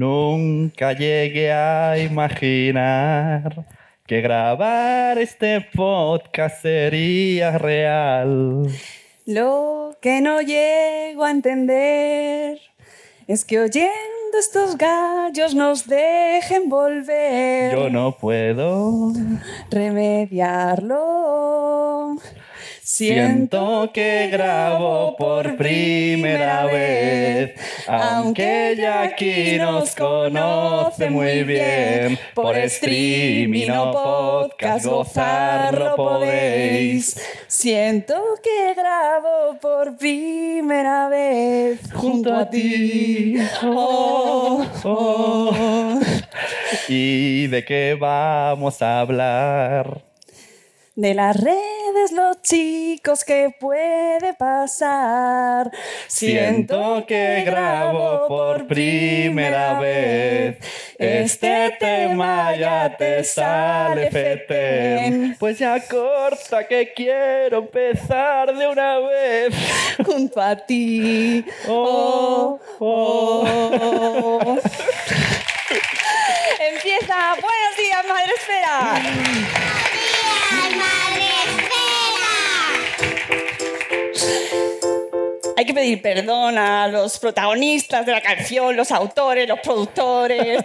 Nunca llegué a imaginar que grabar este podcast sería real. Lo que no llego a entender es que oyendo estos gallos nos dejen volver. Yo no puedo. remediarlo. Siento que grabo por primera vez, aunque ya aquí nos conoce muy bien. Por streaming o podcast gozarlo podéis. Siento que grabo por primera vez Junto a ti. Oh, oh. ¿Y de qué vamos a hablar? De las redes, los chicos, ¿qué puede pasar? Siento que grabo por primera vez. Este tema ya te sale fetén. Pues ya corta que quiero empezar de una vez. junto a ti. Oh, oh. Empieza. Buenos días, Madre Esfera. Hay que pedir perdón a los protagonistas de la canción, los autores, los productores.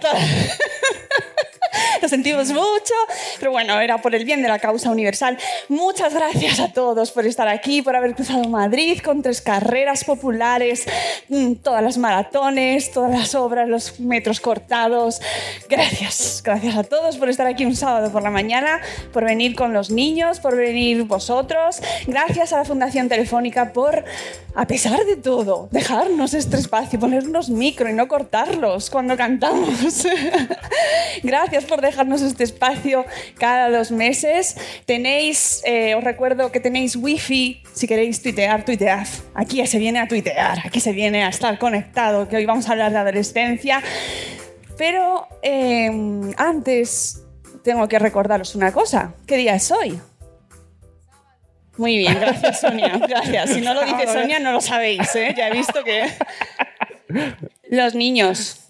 sentimos mucho, pero bueno, era por el bien de la causa universal. Muchas gracias a todos por estar aquí, por haber cruzado Madrid con tres carreras populares, mm, todas las maratones, todas las obras, los metros cortados. Gracias, gracias a todos por estar aquí un sábado por la mañana, por venir con los niños, por venir vosotros. Gracias a la Fundación Telefónica por, a pesar de todo, dejarnos este espacio, ponernos micro y no cortarlos cuando cantamos. Gracias por dejarnos este espacio cada dos meses. Tenéis, eh, os recuerdo que tenéis wifi, si queréis tuitear, tuitead. Aquí se viene a tuitear, aquí se viene a estar conectado, que hoy vamos a hablar de adolescencia. Pero eh, antes tengo que recordaros una cosa. ¿Qué día es hoy? Muy bien, gracias Sonia. Gracias. Si no lo dice Sonia, no lo sabéis. ¿eh? Ya he visto que... Los niños.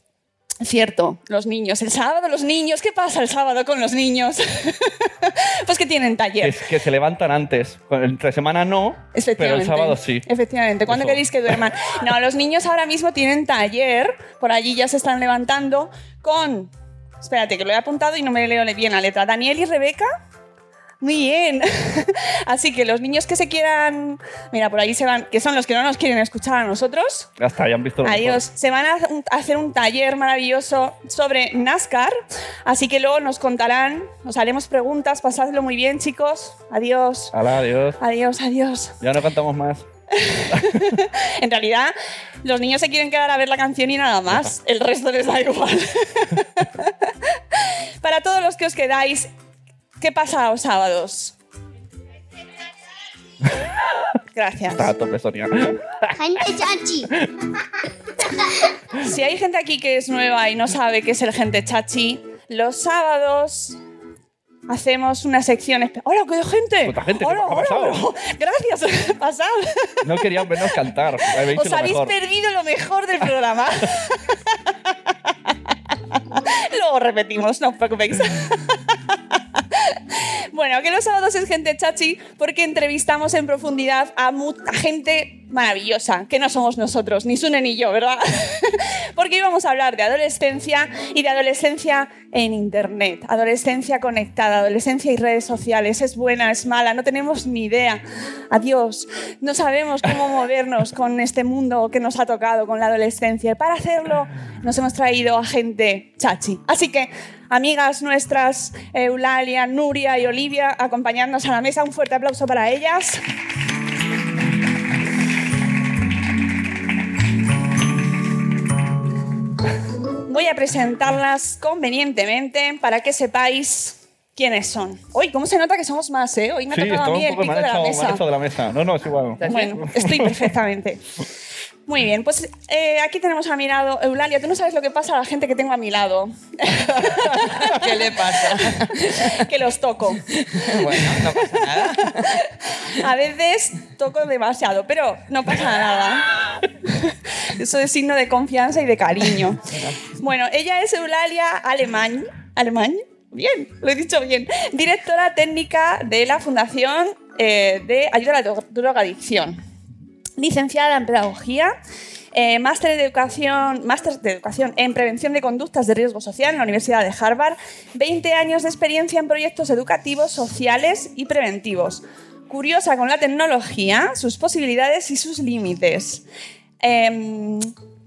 Cierto, los niños. El sábado los niños. ¿Qué pasa el sábado con los niños? pues que tienen taller. que se levantan antes. Entre semana no, pero el sábado sí. Efectivamente. ¿Cuándo Eso. queréis que duerman? No, los niños ahora mismo tienen taller. Por allí ya se están levantando con... Espérate, que lo he apuntado y no me leo bien la letra. Daniel y Rebeca. Muy bien. Así que los niños que se quieran... Mira, por ahí se van... Que son los que no nos quieren escuchar a nosotros. Ya está, ya han visto lo mejor. Adiós. Se van a hacer un taller maravilloso sobre NASCAR, así que luego nos contarán, nos haremos preguntas, pasadlo muy bien, chicos. Adiós. Hala, adiós. Adiós, adiós. Ya no cantamos más. En realidad, los niños se quieren quedar a ver la canción y nada más. El resto les da igual. Para todos los que os quedáis, ¿qué pasa los sábados? Gracias. Está a tope, Sonia. Gente chachi. Si hay gente aquí que es nueva y no sabe qué es el gente chachi, los sábados hacemos una sección ¡Hola, qué gente! ¿Cuánta gente? ¿Qué ¡Hola, pasado? hola! Gracias, pasad. No querían vernos cantar. Habéis Os habéis mejor. perdido lo mejor del programa. Luego repetimos, no os preocupéis. Bueno, que los sábados es gente chachi porque entrevistamos en profundidad a, a gente maravillosa, que no somos nosotros, ni Sune ni yo, ¿verdad? porque íbamos a hablar de adolescencia y de adolescencia en Internet, adolescencia conectada, adolescencia y redes sociales. Es buena, es mala, no tenemos ni idea. Adiós, no sabemos cómo movernos con este mundo que nos ha tocado, con la adolescencia. Y para hacerlo nos hemos traído a gente chachi. Así que, amigas nuestras, Eulalia, Nuria y Olivia, acompañadnos a la mesa. Un fuerte aplauso para ellas. Voy a presentarlas convenientemente para que sepáis quiénes son. Hoy, ¿cómo se nota que somos más, eh? Hoy me ha Sí, tocado a mí el pico la mesa. de la mesa. No, no, es igual. Bueno, estoy perfectamente. Muy bien, pues eh, aquí tenemos a mi lado Eulalia. Tú no sabes lo que pasa a la gente que tengo a mi lado, ¿Qué le pasa? que los toco. bueno, no pasa nada. A veces toco demasiado, pero no pasa nada. Eso es signo de confianza y de cariño. Bueno, ella es Eulalia Alemán. ¿Alemán? Bien, lo he dicho bien. Directora técnica de la Fundación eh, de Ayuda a la Dro- Drogadicción. Licenciada en Pedagogía. eh, máster de educación, máster de educación en prevención de conductas de riesgo social en la Universidad de Harvard, 20 años de experiencia en proyectos educativos, sociales y preventivos. Curiosa con la tecnología, sus posibilidades y sus límites. Em,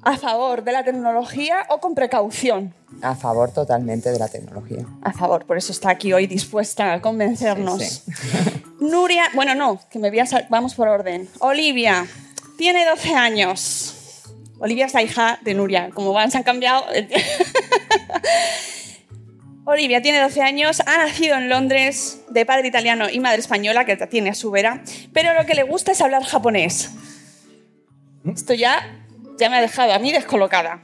a favor de la tecnología o con precaución. A favor totalmente de la tecnología. A favor, por eso está aquí hoy dispuesta a convencernos. Sí, Nuria, bueno, no, que me voy a vamos por orden. Olivia, tiene 12 años. Olivia es la hija de Nuria, como van, se han cambiado. Olivia tiene 12 años, ha nacido en Londres, de padre italiano y madre española, que tiene a su vera, pero lo que le gusta es hablar japonés. Esto ya, ya me ha dejado a mí descolocada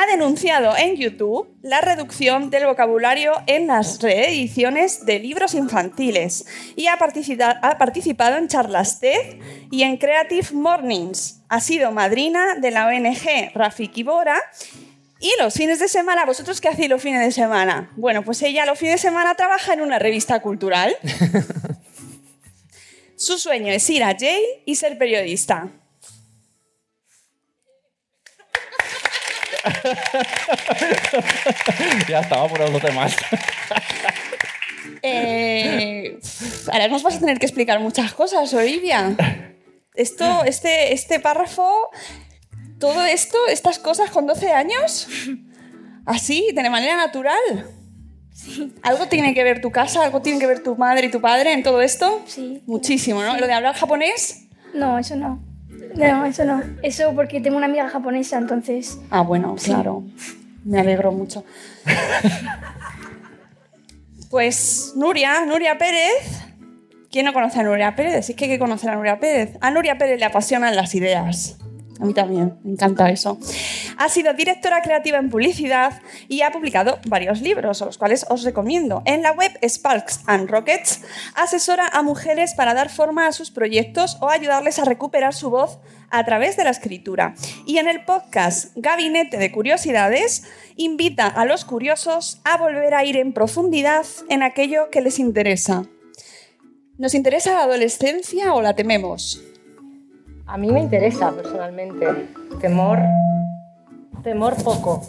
ha denunciado en YouTube la reducción del vocabulario en las reediciones de libros infantiles y ha, participado, ha participado en charlas TED y en Creative Mornings. Ha sido madrina de la ONG Rafiki Bora y los fines de semana, ¿vosotros qué hacéis los fines de semana? Bueno, pues ella los fines de semana trabaja en una revista cultural. Su sueño es ir a Yale y ser periodista. ya estaba por los demás. Eh, ahora nos vas a tener que explicar muchas cosas, Olivia. Esto, este, este párrafo, todo esto, estas cosas con 12 años, así, de manera natural. ¿Algo tiene que ver tu casa? ¿Algo tiene que ver tu madre y tu padre en todo esto? Sí. Muchísimo, ¿no? Lo de hablar japonés. No, eso no. No, eso no. Eso porque tengo una amiga japonesa, entonces. Ah, bueno, claro. Me alegro mucho. Pues Nuria, Nuria Pérez. ¿Quién no conoce a Nuria Pérez? Sí que hay que conocer a Nuria Pérez. A Nuria Pérez le apasionan las ideas. A mí también, me encanta eso. Ha sido directora creativa en publicidad y ha publicado varios libros, los cuales os recomiendo. En la web Sparks and Rockets asesora a mujeres para dar forma a sus proyectos o ayudarles a recuperar su voz a través de la escritura. Y en el podcast Gabinete de Curiosidades invita a los curiosos a volver a ir en profundidad en aquello que les interesa. ¿Nos interesa la adolescencia o la tememos? A mí me interesa personalmente. Temor, temor poco.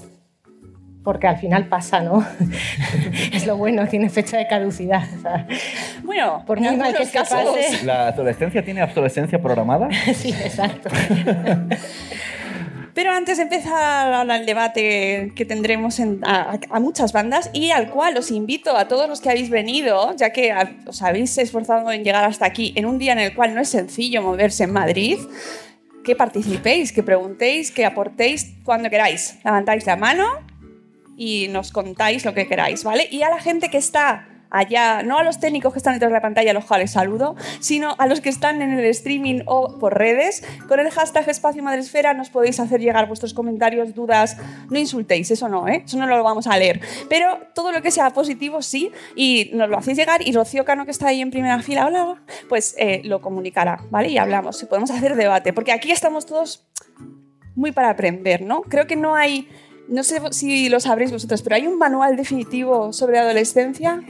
Porque al final pasa, ¿no? es lo bueno, tiene fecha de caducidad. o sea, Bueno, Por muy mal que se casos- pase. ¿La adolescencia tiene obsolescencia programada? sí, exacto. Pero antes de empezar el debate que tendremos en- a, a- muchas bandas y al cual os invito a todos los que habéis venido, ya que os habéis esforzado en llegar hasta aquí en un día en el cual no es sencillo moverse en Madrid, que participéis, que preguntéis, que aportéis cuando queráis. Levantáis la mano y nos contáis lo que queráis, ¿vale? Y a la gente que está allá, no a los técnicos que están detrás de la pantalla, a los cuales saludo, sino a los que están en el streaming o por redes. Con el hashtag Espacio Madresfera nos podéis hacer llegar vuestros comentarios, dudas. No insultéis, eso no, ¿eh? eso no lo vamos a leer. Pero todo lo que sea positivo sí, y nos lo hacéis llegar. Y Rocío Cano, que está ahí en primera fila, hola, pues eh, lo comunicará, ¿vale? Y hablamos, y podemos hacer debate, porque aquí estamos todos muy para aprender, ¿no? Creo que no hay no sé si lo sabréis vosotros, pero hay un manual definitivo sobre adolescencia.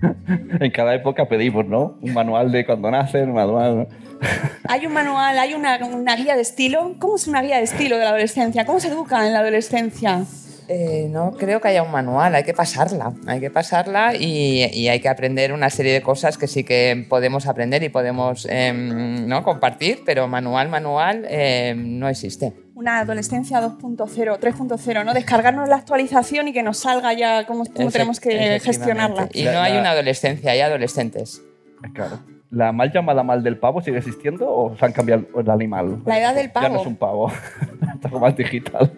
en cada época pedimos, ¿no? Un manual de cuando nacen, un manual. hay un manual, hay una, guía de estilo. ¿Cómo es una guía de estilo de la adolescencia? ¿Cómo se educa en la adolescencia? Eh, no creo que haya un manual, hay que pasarla, hay que pasarla y, hay que aprender una serie de cosas que sí que podemos aprender y podemos em, ¿no? compartir, pero manual, manual em, no existe una adolescencia 2.0, 3.0, ¿no? Descargarnos la actualización y que nos salga ya cómo, tenemos que gestionarla. Y no hay una adolescencia, hay adolescentes. Claro. ¿La mal llamada mal del pavo sigue existiendo o se han cambiado el animal? La edad del pavo. Ya no es un pavo, está más digital.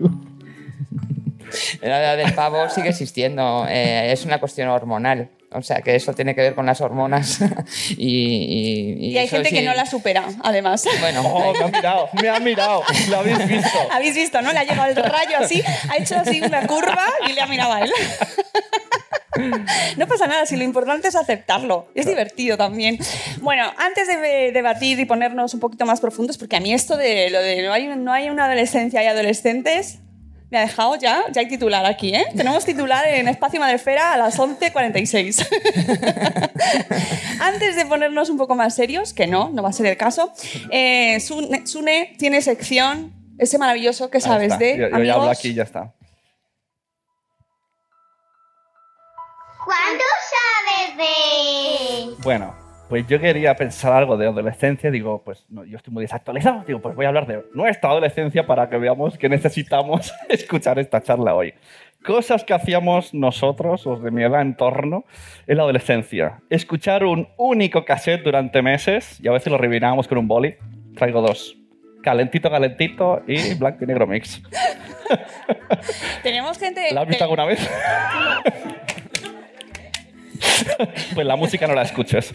La edad del pavo sigue existiendo, eh, es una cuestión hormonal. O sea, que eso tiene que ver con las hormonas. y, y, hay gente que no la supera, además. Bueno, oh, me ha mirado, me ha mirado. Lo habéis visto. Habéis visto, ¿no? Le ha llegado el rayo así, ha hecho así una curva y le ha mirado a él. No pasa nada, si lo importante es aceptarlo. Es divertido también. Bueno, antes de debatir y ponernos un poquito más profundos, porque a mí esto de lo de no hay, no hay una adolescencia y adolescentes, me ha dejado ya, ya hay titular aquí, ¿eh? Tenemos titular en Espacio Madrefera a las 11.46. Antes de ponernos un poco más serios, que no, no va a ser el caso, eh, Sune, tiene sección, ese maravilloso que sabes de. Yo, yo ya hablo aquí y ya está. ¿Cuánto sabes de...? Bueno, pues yo quería pensar algo de adolescencia, digo, pues no, yo estoy muy desactualizado, digo, pues voy a hablar de nuestra adolescencia para que veamos que necesitamos escuchar esta charla hoy. Cosas que hacíamos nosotros, los de mi edad en torno, en la adolescencia. Escuchar un único cassette durante meses y a veces lo revinábamos con un boli. Traigo dos. Calentito, calentito y blanco y negro mix. Tenemos gente... ¿La has visto alguna vez? pues la música no la escuches.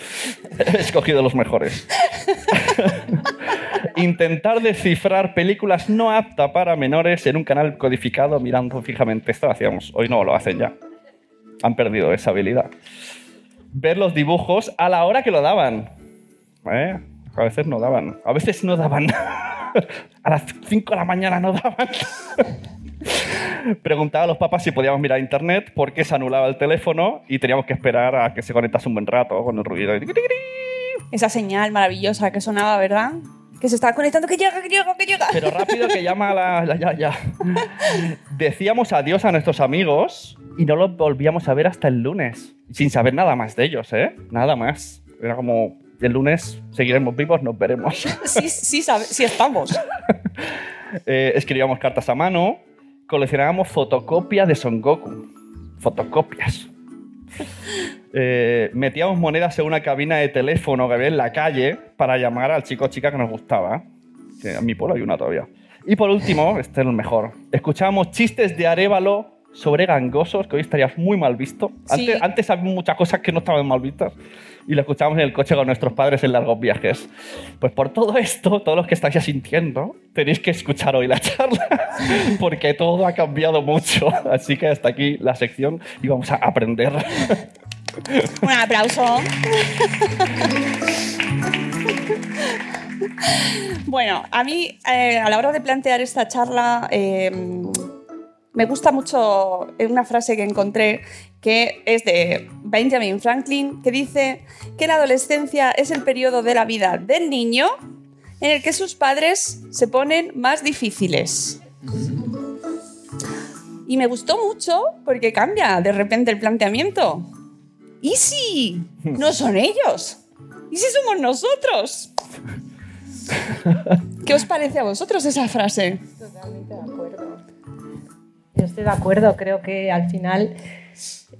He escogido los mejores. Intentar descifrar películas no apta para menores en un canal codificado mirando fijamente. Esto lo hacíamos. Hoy no lo hacen ya. Han perdido esa habilidad. Ver los dibujos a la hora que lo daban. ¿Eh? A veces no daban. A veces no daban. a las 5 de la mañana no daban. Preguntaba a los papás si podíamos mirar internet porque se anulaba el teléfono y teníamos que esperar a que se conectase un buen rato con el ruido. Esa señal maravillosa que sonaba, ¿verdad? Que se estaba conectando, que llega, que llega, que llega. Pero rápido que llama la, ya, ya. Decíamos adiós a nuestros amigos y no los volvíamos a ver hasta el lunes, sin saber nada más de ellos, ¿eh? Nada más. Era como, el lunes seguiremos vivos, nos veremos. Sí, sí, sí estamos. eh, escribíamos cartas a mano, coleccionábamos fotocopias de Son Goku. Fotocopias. Eh, metíamos monedas en una cabina de teléfono que había en la calle para llamar al chico o chica que nos gustaba. Que en mi pueblo hay una todavía. Y por último, este es el mejor. Escuchábamos chistes de Arevalo sobre gangosos, que hoy estarías muy mal visto. Antes, antes había muchas cosas que no estaban mal vistas y lo escuchamos en el coche con nuestros padres en largos viajes. Pues por todo esto, todos los que estáis asintiendo, tenéis que escuchar hoy la charla, porque todo ha cambiado mucho. Así que hasta aquí la sección y vamos a aprender. Un aplauso. Bueno, a mí eh, a la hora de plantear esta charla eh, me gusta mucho una frase que encontré que es de Benjamin Franklin, que dice que la adolescencia es el periodo de la vida del niño en el que sus padres se ponen más difíciles. Y me gustó mucho porque cambia de repente el planteamiento. ¿Y si no son ellos? ¿Y si somos nosotros? ¿Qué os parece a vosotros esa frase? Totalmente de acuerdo. Estoy de acuerdo, creo que al final,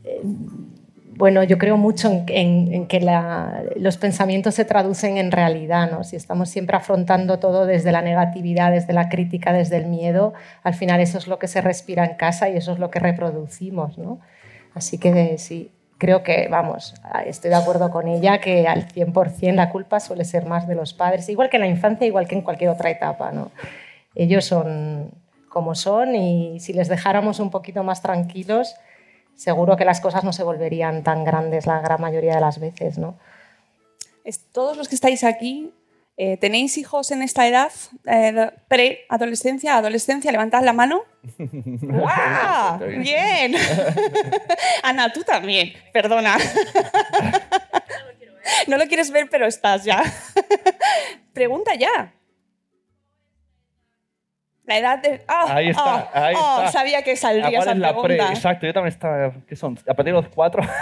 eh, bueno, yo creo mucho en, que los pensamientos se traducen en realidad, ¿no? Si estamos siempre afrontando todo desde la negatividad, desde la crítica, desde el miedo, al final eso es lo que se respira en casa y eso es lo que reproducimos, ¿no? Así que sí, creo que, vamos, estoy de acuerdo con ella que al 100% la culpa suele ser más de los padres, igual que en la infancia, igual que en cualquier otra etapa. Ellos son como son y si les dejáramos un poquito más tranquilos, seguro que las cosas no se volverían tan grandes la gran mayoría de las veces. ¿no? Todos los que estáis aquí eh, ¿Tenéis hijos en esta edad? Eh, ¿Pre-adolescencia? ¿Adolescencia? Levantad la mano. ¡Guau! ¡Bien! Ana, tú también. Perdona. no lo quieres ver, pero estás ya. Pregunta ya. La edad de. Ah, ahí está, ah, ahí ah, está. Sabía que saldría esa la pre, pregunta. exacto, yo también estaba. ¿Qué son? A partir de los cuatro.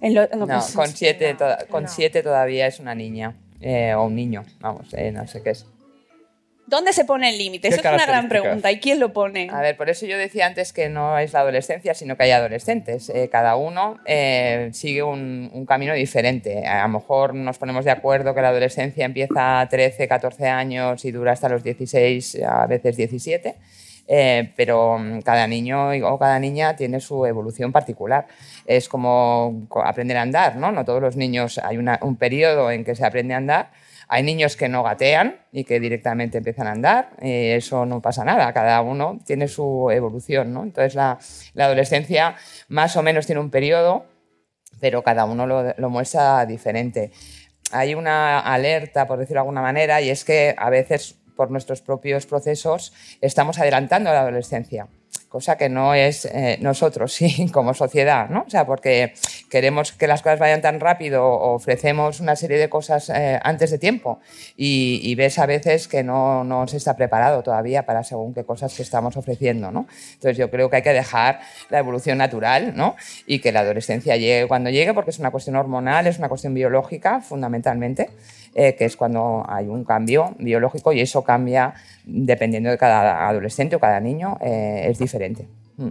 En lo- no, No, con siete, toda- con no. siete todavía es una niña. eh, o un niño, vamos, eh, no sé qué es. ¿Dónde se pone el límite? ¿Qué Eso es una gran pregunta. ¿Y quién lo pone? A ver, por eso yo decía antes que no es la adolescencia, sino que hay adolescentes. Eh, cada uno eh, sigue un, un camino diferente. A lo mejor nos ponemos de acuerdo que la adolescencia empieza a 13, 14 años y dura hasta los 16, a veces 17. eh, pero mm, cada niño o cada niña tiene su evolución particular. Es como co- aprender a andar, ¿no? No todos los niños, hay una- un periodo en que se aprende a andar, hay niños que no gatean y que directamente empiezan a andar, eh, eso no pasa nada, cada uno tiene su evolución, ¿no? Entonces la, adolescencia más o menos tiene un periodo, pero cada uno lo, lo muestra diferente. Hay una alerta, por decirlo de alguna manera, y es que a veces por nuestros propios procesos estamos adelantando a la adolescencia cosa que no es eh, nosotros, sí, como sociedad, ¿no? O sea, porque queremos que las cosas vayan tan rápido, ofrecemos una serie de cosas eh, antes de tiempo y, y ves a veces que no, no se está preparado todavía para según qué cosas que estamos ofreciendo, ¿no? Entonces yo creo que hay que dejar la evolución natural, ¿no? Y que la adolescencia llegue cuando llegue, porque es una cuestión hormonal, es una cuestión biológica, fundamentalmente, eh, que es cuando hay un cambio biológico y eso cambia dependiendo de cada adolescente o cada niño, eh, es diferente. Mm.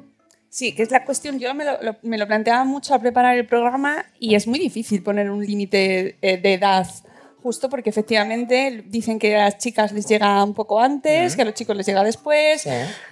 Sí, que es la cuestión. Yo me lo, lo- me lo planteaba mucho al preparar el programa y es muy difícil poner un límite eh, de edad. Justo porque efectivamente dicen que a las chicas les llega un poco antes, que a los chicos les llega después. Sí.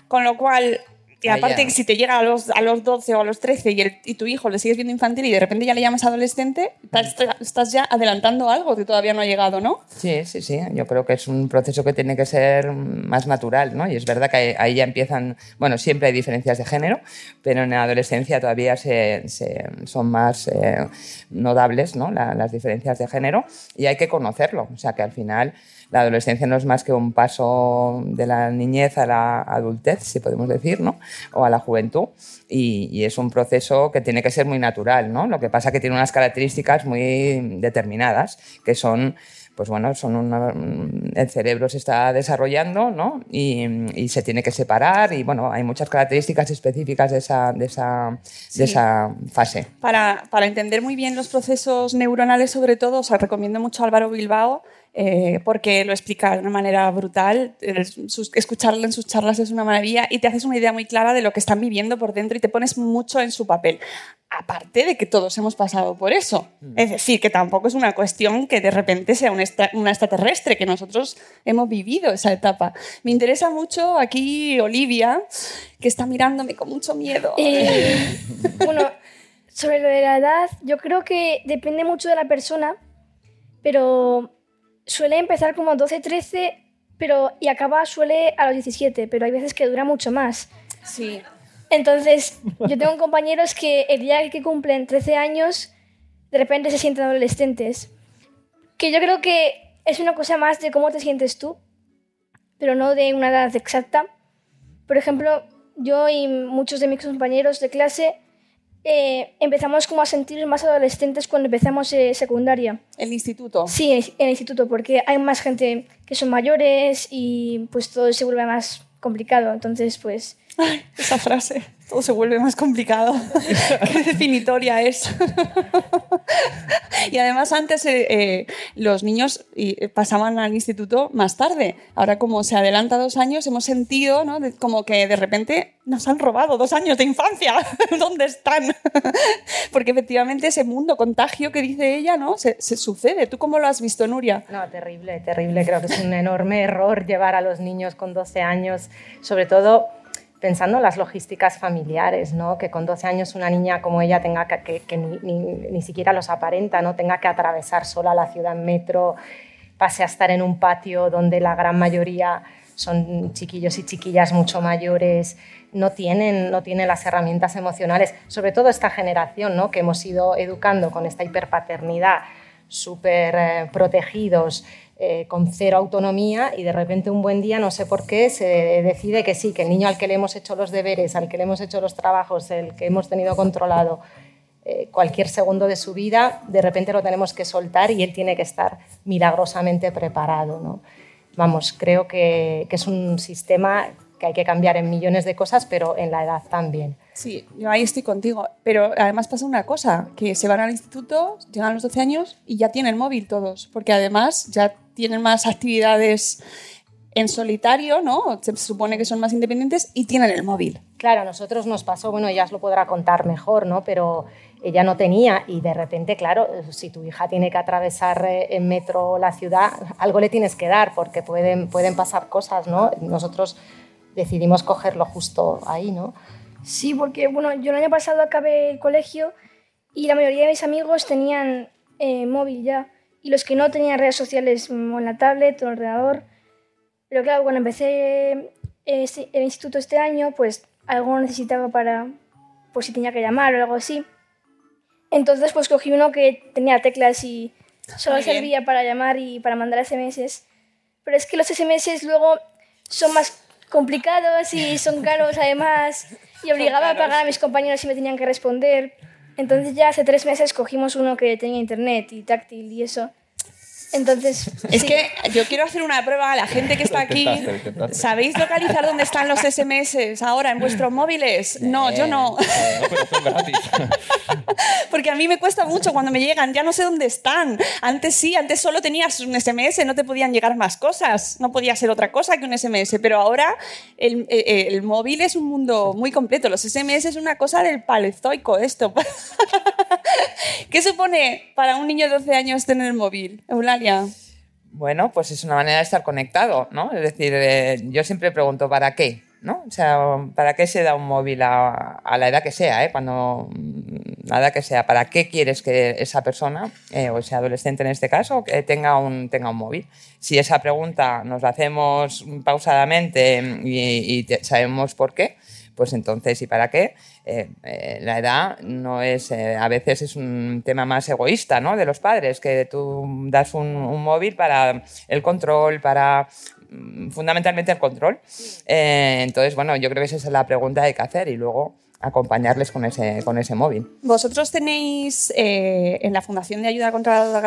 Con lo cual, y Ahí aparte si te llega a los, a los 12 o a los 13 y, el- y tu hijo le sigues viendo infantil y de repente ya le llamas adolescente, estás, estás ya adelantando algo que todavía no ha llegado, ¿no? Sí, sí, sí. Yo creo que es un proceso que tiene que ser más natural, ¿no? Y es verdad que ahí- ahí ya empiezan, bueno, siempre hay diferencias de género, pero en la adolescencia todavía se, se- son más eh, notables, ¿no? La- las diferencias de género y hay que conocerlo. O sea, que al final la adolescencia no es más que un paso de la niñez a la adultez, si podemos decir, ¿no? O a la juventud. Y, y es un proceso que tiene que ser muy natural, ¿no? Lo que pasa que tiene unas características muy determinadas, que son pues bueno, son una- el cerebro se está desarrollando ¿no? y, y se tiene que separar y bueno, hay muchas características específicas de esa, de esa, Sí. de esa fase. Para, para entender muy bien los procesos neuronales, sobre todo, os recomiendo mucho a Álvaro Bilbao, eh, porque lo explica de una manera brutal. Sus- escucharlo en sus charlas es una maravilla y te haces una idea muy clara de lo que están viviendo por dentro y te pones mucho en su papel. Aparte de que todos hemos pasado por eso. Es decir, que tampoco es una cuestión que de repente sea un extra- una extraterrestre, que nosotros hemos vivido esa etapa. Me interesa mucho aquí Olivia, que está mirándome con mucho miedo. Eh, bueno, sobre lo de la edad, yo creo que depende mucho de la persona, pero suele empezar como 12, 13, pero, y acaba suele a los 17, pero hay veces que dura mucho más. Sí. Entonces, yo tengo compañeros que el día que cumplen 13 años, de repente se sienten adolescentes. Que yo creo que es una cosa más de cómo te sientes tú, pero no de una edad exacta. Por ejemplo, yo y muchos de mis compañeros de clase eh, empezamos como a sentirnos más adolescentes cuando empezamos eh, secundaria. El instituto. Sí, en el instituto, porque hay más gente que son mayores y pues todo se vuelve más complicado. Entonces, pues Ay, esa frase. Todo se vuelve más complicado. Qué definitoria es. y además antes eh, eh, los niños eh, pasaban al instituto más tarde. Ahora como se adelanta dos años hemos sentido ¿no? como que de repente nos han robado dos años de infancia. ¿Dónde están? Porque efectivamente ese mundo contagio que dice ella no se, se sucede. ¿Tú cómo lo has visto, Nuria? No, terrible, terrible. Creo que es un enorme error llevar a los niños con 12 años, sobre todo pensando en las logísticas familiares, ¿no? que con 12 años una niña como ella tenga que, ni, siquiera los aparenta, ¿no? tenga que atravesar sola la ciudad en metro, pase a estar en un patio donde la gran mayoría son chiquillos y chiquillas mucho mayores, no tienen, no tienen las herramientas emocionales, sobre todo esta generación ¿no? que hemos ido educando con esta hiperpaternidad, súper eh, protegidos, eh, con cero autonomía y de repente un buen día, no sé por qué, se decide que sí, que el niño al que le hemos hecho los deberes, al que le hemos hecho los trabajos, el que hemos tenido controlado eh, cualquier segundo de su vida, de repente lo tenemos que soltar y él tiene que estar milagrosamente preparado. ¿no? Vamos, creo que, que es un sistema que hay que cambiar en millones de cosas, pero en la edad también. Sí, yo ahí estoy contigo. Pero además pasa una cosa, que se van al instituto, llegan a los 12 años y ya tienen móvil todos, porque además ya tienen más actividades en solitario, ¿no? Se supone que son más independientes y tienen el móvil. Claro, a nosotros nos pasó, bueno, ella os lo podrá contar mejor, ¿no? Pero ella no tenía y de repente, claro, si tu hija tiene que atravesar eh, en metro la ciudad, algo le tienes que dar porque pueden, pueden pasar cosas, ¿no? Nosotros decidimos cogerlo justo ahí, ¿no? Sí, porque, bueno, yo el año pasado acabé el colegio y la mayoría de mis amigos tenían eh, móvil ya y los que no tenían redes sociales o en la tablet o el ordenador. Pero claro, cuando empecé este, el instituto este año, pues algo necesitaba para, pues si tenía que llamar o algo así. Entonces pues cogí uno que tenía teclas y solo servía para llamar y para mandar SMS. Pero es que los SMS luego son más complicados y son caros además y obligaba a pagar a mis compañeros si me tenían que responder. Entonces ya hace tres meses cogimos uno que tenía internet y táctil y eso. Entonces, es sí. que yo quiero hacer una prueba a la gente que está aquí. ¿Sabéis localizar dónde están los SMS ahora en vuestros móviles? No, yo no. No, pero son gratis. Porque a mí me cuesta mucho cuando me llegan, ya no sé dónde están. Antes sí, antes solo tenías un SMS, no te podían llegar más cosas, no podía ser otra cosa que un SMS, pero ahora el, el, el móvil es un mundo muy completo. Los SMS es una cosa del palezoico esto. ¿Qué supone para un niño de 12 años tener el móvil, Bueno, pues es una manera de estar conectado, ¿no? Es decir, eh, yo siempre pregunto, ¿para qué? ¿no? O sea, ¿para qué se da un móvil a, la edad que sea? Eh? Cuando, la edad que sea, ¿para qué quieres que esa persona, eh, o ese adolescente en este caso, tenga, un, tenga un móvil? Si esa pregunta nos la hacemos pausadamente y, y sabemos por qué, pues entonces, ¿y para qué? Eh, eh, la edad no es, eh, a veces es un tema más egoísta, ¿no? De los padres, que tú das un, un móvil para el control, para mm, fundamentalmente el control. Entonces, bueno, yo creo que esa es la pregunta que hay que hacer y luego acompañarles con ese, con ese móvil. Vosotros tenéis eh, en la Fundación de Ayuda contra la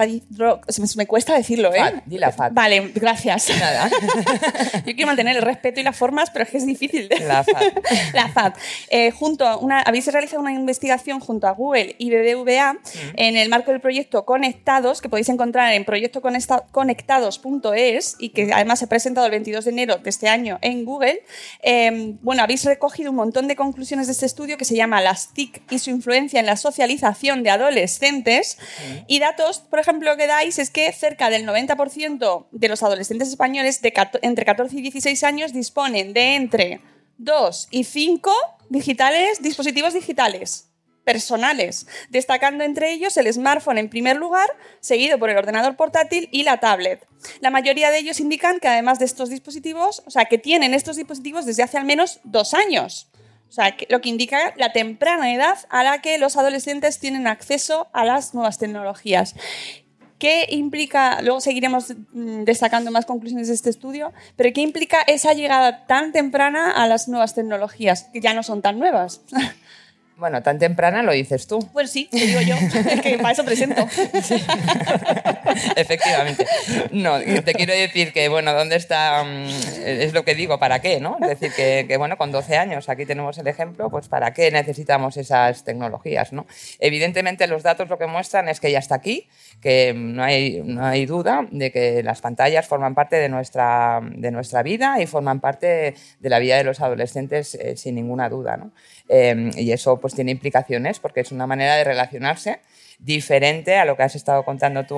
se me, me, cuesta decirlo, ¿eh? FAT, di la FAT. Vale, gracias. Nada. Yo quiero mantener el respeto y las formas, pero es que es difícil. La FAT. la FAT. Eh, junto a una, habéis realizado una investigación junto a Google y BBVA mm. en el marco del proyecto Conectados, que podéis encontrar en proyectoconectados.es y que además se ha presentado el 22 de enero de este año en Google. Eh, bueno, habéis recogido un montón de conclusiones de este estudio estudio que se llama Las TIC y su influencia en la socialización de adolescentes. Y datos, por ejemplo, que dais es que cerca del 90% de los adolescentes españoles de entre 14 y 16 años disponen de entre 2 y 5 digitales, dispositivos digitales personales, destacando entre ellos el smartphone en primer lugar, seguido por el ordenador portátil y la tablet. La mayoría de ellos indican que además de estos dispositivos, o sea, que tienen estos dispositivos desde hace al menos dos años. O sea, lo que indica la temprana edad a la que los adolescentes tienen acceso a las nuevas tecnologías. ¿Qué implica, luego seguiremos destacando más conclusiones de este estudio, pero qué implica esa llegada tan temprana a las nuevas tecnologías, que ya no son tan nuevas? Bueno, tan temprana lo dices tú. Pues sí, te digo yo, que para eso presento. Sí. Efectivamente. No, te quiero decir que, bueno, ¿dónde está? Es lo que digo, ¿para qué? ¿no? Es decir, que, que, bueno, con 12 años, aquí tenemos el ejemplo, pues ¿para qué necesitamos esas tecnologías? ¿no? Evidentemente los datos lo que muestran es que ya está aquí, que no hay, no hay duda de que las pantallas forman parte de nuestra, de nuestra vida y forman parte de la vida de los adolescentes eh, sin ninguna duda. ¿no? Eh, y eso, pues, tiene implicaciones porque es una manera de relacionarse diferente a lo que has estado contando tú,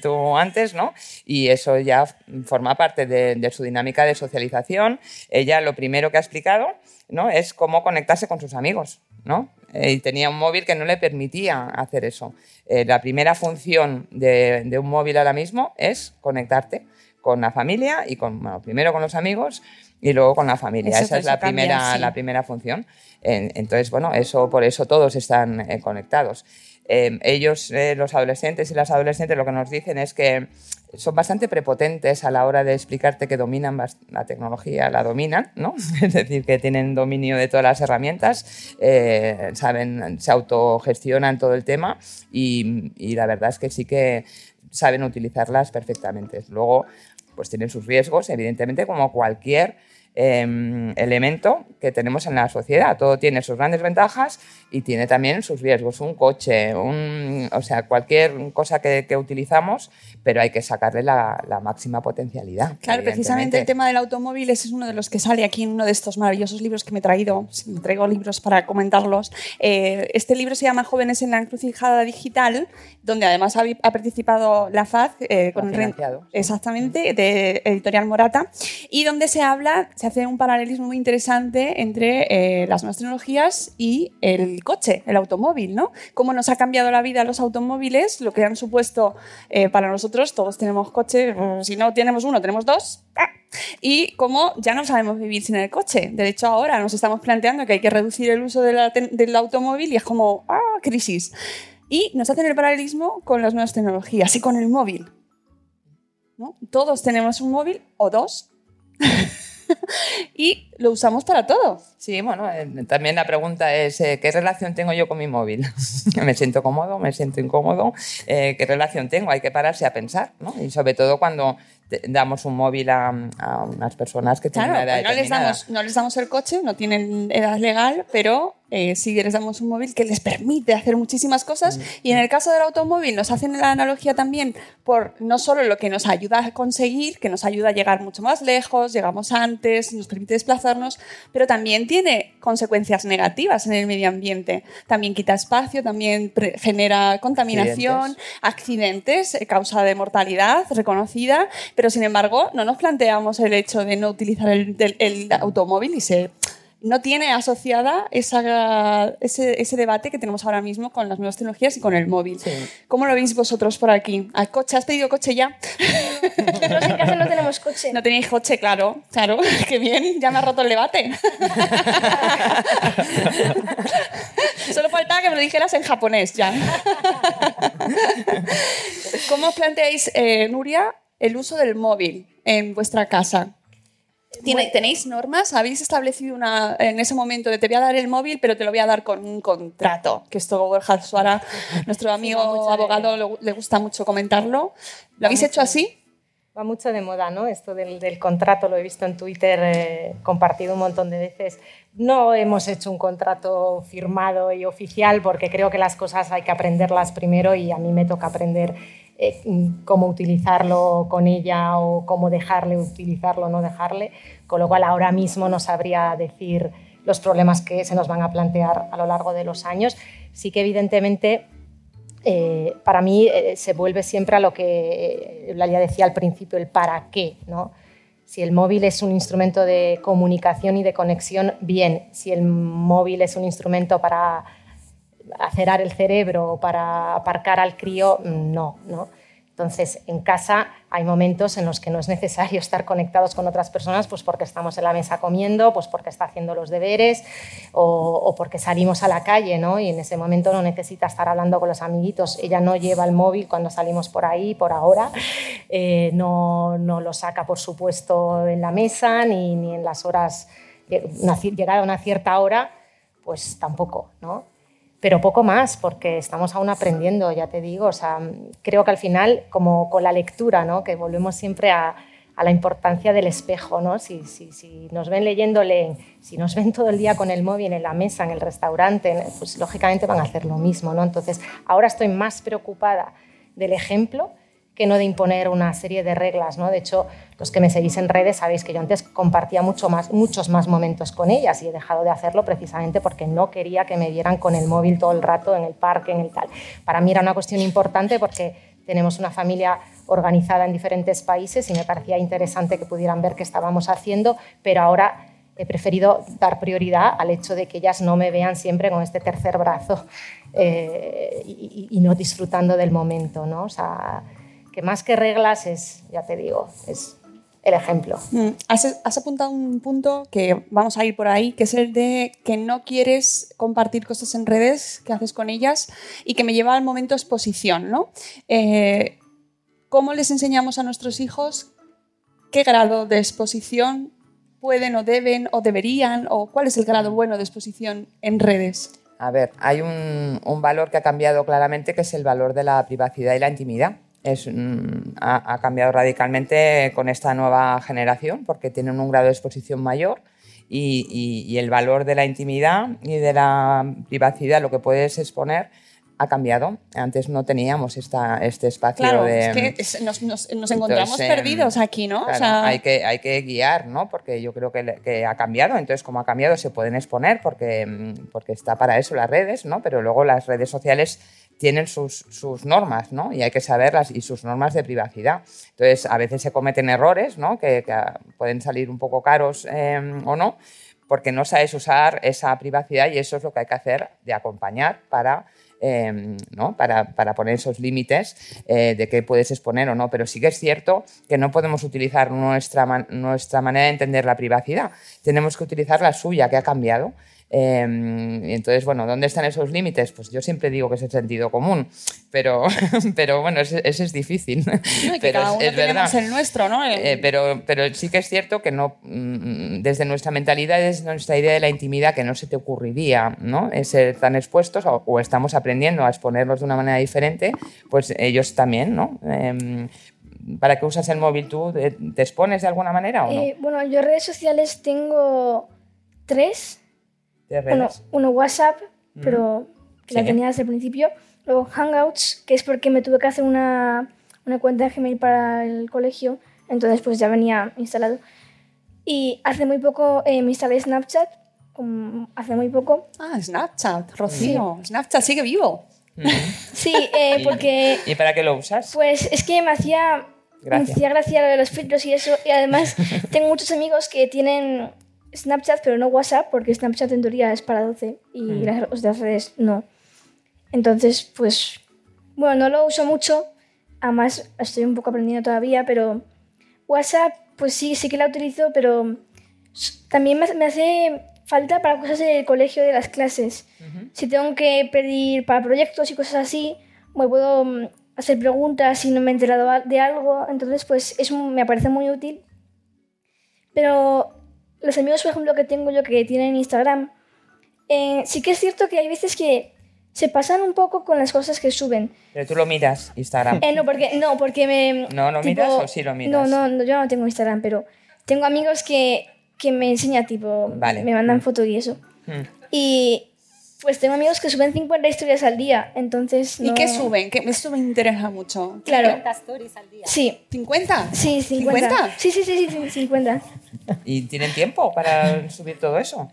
tú antes, ¿no? Y eso ya forma parte de, de, su dinámica de socialización. Ella lo primero que ha explicado, ¿no? Es cómo conectarse con sus amigos, ¿no? Eh, y tenía un móvil que no le permitía hacer eso. Eh, la primera función de, de, un móvil ahora mismo es conectarte con la familia y con, bueno, primero con los amigos y luego con la familia. Eso, Esa es la cambia, primera, sí. la primera función. En- entonces, bueno, eso, por eso todos están eh, conectados. Eh, ellos, eh, los adolescentes y las adolescentes, lo que nos dicen es que son bastante prepotentes a la hora de explicarte que dominan la tecnología, la dominan, ¿no? Es decir, que tienen dominio de todas las herramientas, eh, saben, se autogestionan todo el tema y, y la verdad es que sí que saben utilizarlas perfectamente. Luego, pues tienen sus riesgos, evidentemente, como cualquier eh, elemento que tenemos en la sociedad. Todo tiene sus grandes ventajas y tiene también sus riesgos. Un coche, un, o sea, cualquier cosa que, que utilizamos, pero hay que sacarle la, la máxima potencialidad. Claro, precisamente el tema del automóvil ese es uno de los que sale aquí en uno de estos maravillosos libros que me he traído. Sí, Me traigo libros para comentarlos. Eh, este libro se llama Jóvenes en la encrucijada digital, donde además ha, ha participado la FAD eh, con el exactamente de Editorial Morata y donde se habla, se hace un paralelismo muy interesante entre eh, las nuevas tecnologías y el coche, el automóvil, ¿no? Cómo nos ha cambiado la vida los automóviles, lo que han supuesto eh, para nosotros, todos tenemos coche, mm, si no tenemos uno, tenemos dos. ¡ah! Y cómo ya no sabemos vivir sin el coche. De hecho, ahora nos estamos planteando que hay que reducir el uso de la del automóvil y es como, ¡ah, crisis! Y nos hacen el paralelismo con las nuevas tecnologías y con el móvil. ¿no? Todos tenemos un móvil o dos y lo usamos para todo. Sí, bueno, eh, también la pregunta es, eh, ¿qué relación tengo yo con mi móvil? ¿Me siento cómodo? ¿Me siento incómodo? Eh, ¿Qué relación tengo? Hay que pararse a pensar, ¿no? Y sobre todo cuando damos un móvil a, a unas personas que tienen Claro, una edad no, les damos, no les damos el coche, no tienen edad legal, pero eh, sí les damos un móvil que les permite hacer muchísimas cosas. Y en el caso del automóvil nos hacen la analogía también por no solo lo que nos ayuda a conseguir, que nos ayuda a llegar mucho más lejos, llegamos antes, nos permite desplazarnos, pero también tiene consecuencias negativas en el medio ambiente. También quita espacio, también genera contaminación, accidentes, eh, causa de mortalidad reconocida, pero sin embargo no nos planteamos el hecho de no utilizar el, automóvil y se no tiene asociada esa, ese, ese debate que tenemos ahora mismo con las nuevas tecnologías y con el móvil. ¿Cómo lo veis vosotros por aquí? ¿Al coche? ¿Has pedido coche ya? Nosotros en casa no tenemos coche. No tenéis coche, claro. Claro, qué bien, ya me ha roto el debate. Solo faltaba que me lo dijeras en japonés ya. ¿Cómo os planteáis, eh, Nuria, el uso del móvil en vuestra casa? ¿Tiene- ¿Tenéis normas? ¿Habéis establecido una, en ese momento de te voy a dar el móvil, pero te lo voy a dar con un contrato? Que esto Borja Suara, nuestro amigo de- abogado, le gusta mucho comentarlo. ¿Lo habéis hecho así? Va mucho de moda, ¿no? Esto del, del contrato, lo he visto en Twitter eh, compartido un montón de veces. No hemos hecho un contrato firmado y oficial porque creo que las cosas hay que aprenderlas primero y a mí me toca aprender eh, cómo utilizarlo con ella o cómo dejarle utilizarlo o no dejarle, con lo cual ahora mismo no sabría decir los problemas que se nos van a plantear a lo largo de los años. Sí que evidentemente eh, para mí eh, se vuelve siempre a lo que Eulalia decía al principio, el para qué. ¿no? Si el móvil es un instrumento de comunicación y de conexión, bien. Si el móvil es un instrumento para acerar el cerebro o para aparcar al crío, no. ¿no? Entonces, en casa hay momentos en los que no es necesario estar conectados con otras personas, pues porque estamos en la mesa comiendo, pues porque está haciendo los deberes o, porque salimos a la calle, ¿no? Y en ese momento no necesita estar hablando con los amiguitos. Ella no lleva el móvil cuando salimos por ahí, por ahora, eh, no, no lo saca, por supuesto, en la mesa ni, ni en las horas, una, llegada a una cierta hora, pues tampoco, ¿no? Pero poco más, porque estamos aún aprendiendo, ya te digo. O sea, creo que al final, como con la lectura, ¿no? que volvemos siempre a, la importancia del espejo. ¿no? Si, si, si, nos ven leyendo, leen. Si nos ven todo el día con el móvil en la mesa, en el restaurante, pues lógicamente van a hacer lo mismo. ¿no? Entonces, ahora estoy más preocupada del ejemplo que no de imponer una serie de reglas. ¿no? De hecho, los que me seguís en redes sabéis que yo antes compartía mucho más, muchos más momentos con ellas y he dejado de hacerlo precisamente porque no quería que me vieran con el móvil todo el rato en el parque, en el tal. Para mí era una cuestión importante porque tenemos una familia organizada en diferentes países y me parecía interesante que pudieran ver qué estábamos haciendo, pero ahora he preferido dar prioridad al hecho de que ellas no me vean siempre con este tercer brazo eh, y, y, no disfrutando del momento. ¿no? O sea, que más que reglas es, ya te digo, es el ejemplo. Mm, has, has, apuntado un punto que vamos a ir por ahí, que es el de que no quieres compartir cosas en redes que haces con ellas y que me lleva al momento exposición, ¿no? Eh, ¿Cómo les enseñamos a nuestros hijos qué grado de exposición pueden o deben o deberían o cuál es el grado bueno de exposición en redes? A ver, hay un, un valor que ha cambiado claramente que es el valor de la privacidad y la intimidad es, mm, ha, ha, cambiado radicalmente con esta nueva generación porque tienen un grado de exposición mayor y, y, y, el valor de la intimidad y de la privacidad, lo que puedes exponer, ha cambiado. Antes no teníamos esta, este espacio claro, de... Es que es, nos, nos, nos, encontramos Entonces, perdidos aquí, ¿no? Claro, o sea... hay, que, hay que guiar, ¿no? Porque yo creo que, que, ha cambiado. Entonces, como ha cambiado, se pueden exponer porque, mm, porque está para eso las redes, ¿no? Pero luego las redes sociales tienen sus, sus, normas, ¿no? Y hay que saberlas y sus normas de privacidad. Entonces, a veces se cometen errores, ¿no? Que, que pueden salir un poco caros eh, o no, porque no sabes usar esa privacidad y eso es lo que hay que hacer de acompañar para eh, ¿no? para, para, poner esos límites eh, de qué puedes exponer o no. Pero sí que es cierto que no podemos utilizar nuestra, nuestra manera de entender la privacidad. Tenemos que utilizar la suya, que ha cambiado. Eh, entonces, bueno, ¿dónde están esos límites? Pues yo siempre digo que es el sentido común, pero, pero bueno, ese, ese es difícil. No, que pero cada uno es, es verdad. el nuestro, ¿no? El... Eh, pero, pero sí que es cierto que no, desde nuestra mentalidad, desde nuestra idea de la intimidad, que no se te ocurriría ¿no? ser tan expuestos o, o estamos aprendiendo a exponerlos de una manera diferente, pues ellos también, ¿no? Eh, ¿Para qué usas el móvil tú? ¿Te expones de alguna manera o no? Eh, bueno, yo redes sociales tengo tres. Uno, uno, WhatsApp, mm. pero que sí. la tenía desde el principio. Luego Hangouts, que es porque me tuve que hacer una, una cuenta de Gmail para el colegio, entonces pues ya venía instalado. Y hace muy poco eh, me instalé Snapchat, como hace muy poco. Ah, Snapchat, Rocío. Sí. Snapchat sigue vivo. Mm. sí, eh, porque... ¿Y, ¿Y para qué lo usas? Pues es que me hacía, Gracias. me hacía gracia lo de los filtros y eso. Y además tengo muchos amigos que tienen Snapchat, pero no WhatsApp, porque Snapchat en teoría es para 12 y mm. las redes no. Entonces, pues, bueno, no lo uso mucho. Además, estoy un poco aprendiendo todavía, pero WhatsApp, pues sí, sí que la utilizo, pero también me, hace falta para cosas del colegio, de las clases. Uh -huh. Si tengo que pedir para proyectos y cosas así, me puedo mm, hacer preguntas si no me he enterado de algo. Entonces, pues eso me parece muy útil. Pero los amigos, por ejemplo, que tengo yo que tienen Instagram, eh, sí que es cierto que hay veces que se pasan un poco con las cosas que suben. Pero tú lo miras, Instagram. Eh, no, porque, no, porque me... ¿No lo tipo, miras o sí lo miras? No, no, no, yo no tengo Instagram, pero tengo amigos que, que me enseñan, tipo, vale. me mandan mm. fotos y eso. Mm. Y pues tengo amigos que suben 50 historias al día, entonces no... ¿Y qué suben? Que eso me interesa mucho. Claro. 50 stories al día. Sí. ¿50? Sí, 50. ¿50? Sí, sí, sí, sí, 50. ¿Y tienen tiempo para subir todo eso?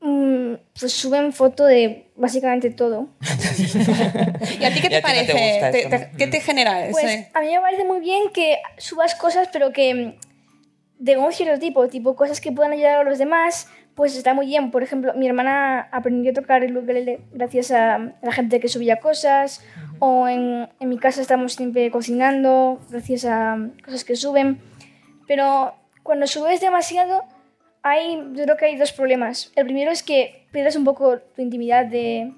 Mm, pues suben foto de básicamente todo. ¿Y a ti qué te parece? No te ¿Te, te, ¿Qué te genera? Pues ese? a mí me parece muy bien que subas cosas, pero que de un cierto tipo, tipo cosas que puedan ayudar a los demás, pues está muy bien. Por ejemplo, mi hermana aprendió a tocar el ukelele gracias a la gente que subía cosas, uh -huh. o en, en, mi casa estamos siempre cocinando gracias a cosas que suben. Pero cuando subes demasiado, hay, yo creo que hay dos problemas. El primero es que pierdes un poco tu intimidad de,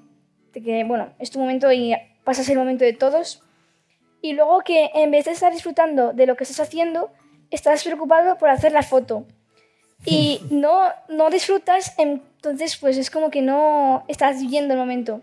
de que, bueno, es tu momento y pasas el momento de todos. Y luego que en vez de estar disfrutando de lo que estás haciendo, estás preocupado por hacer la foto y no, no disfrutas, entonces pues es como que no estás viviendo el momento.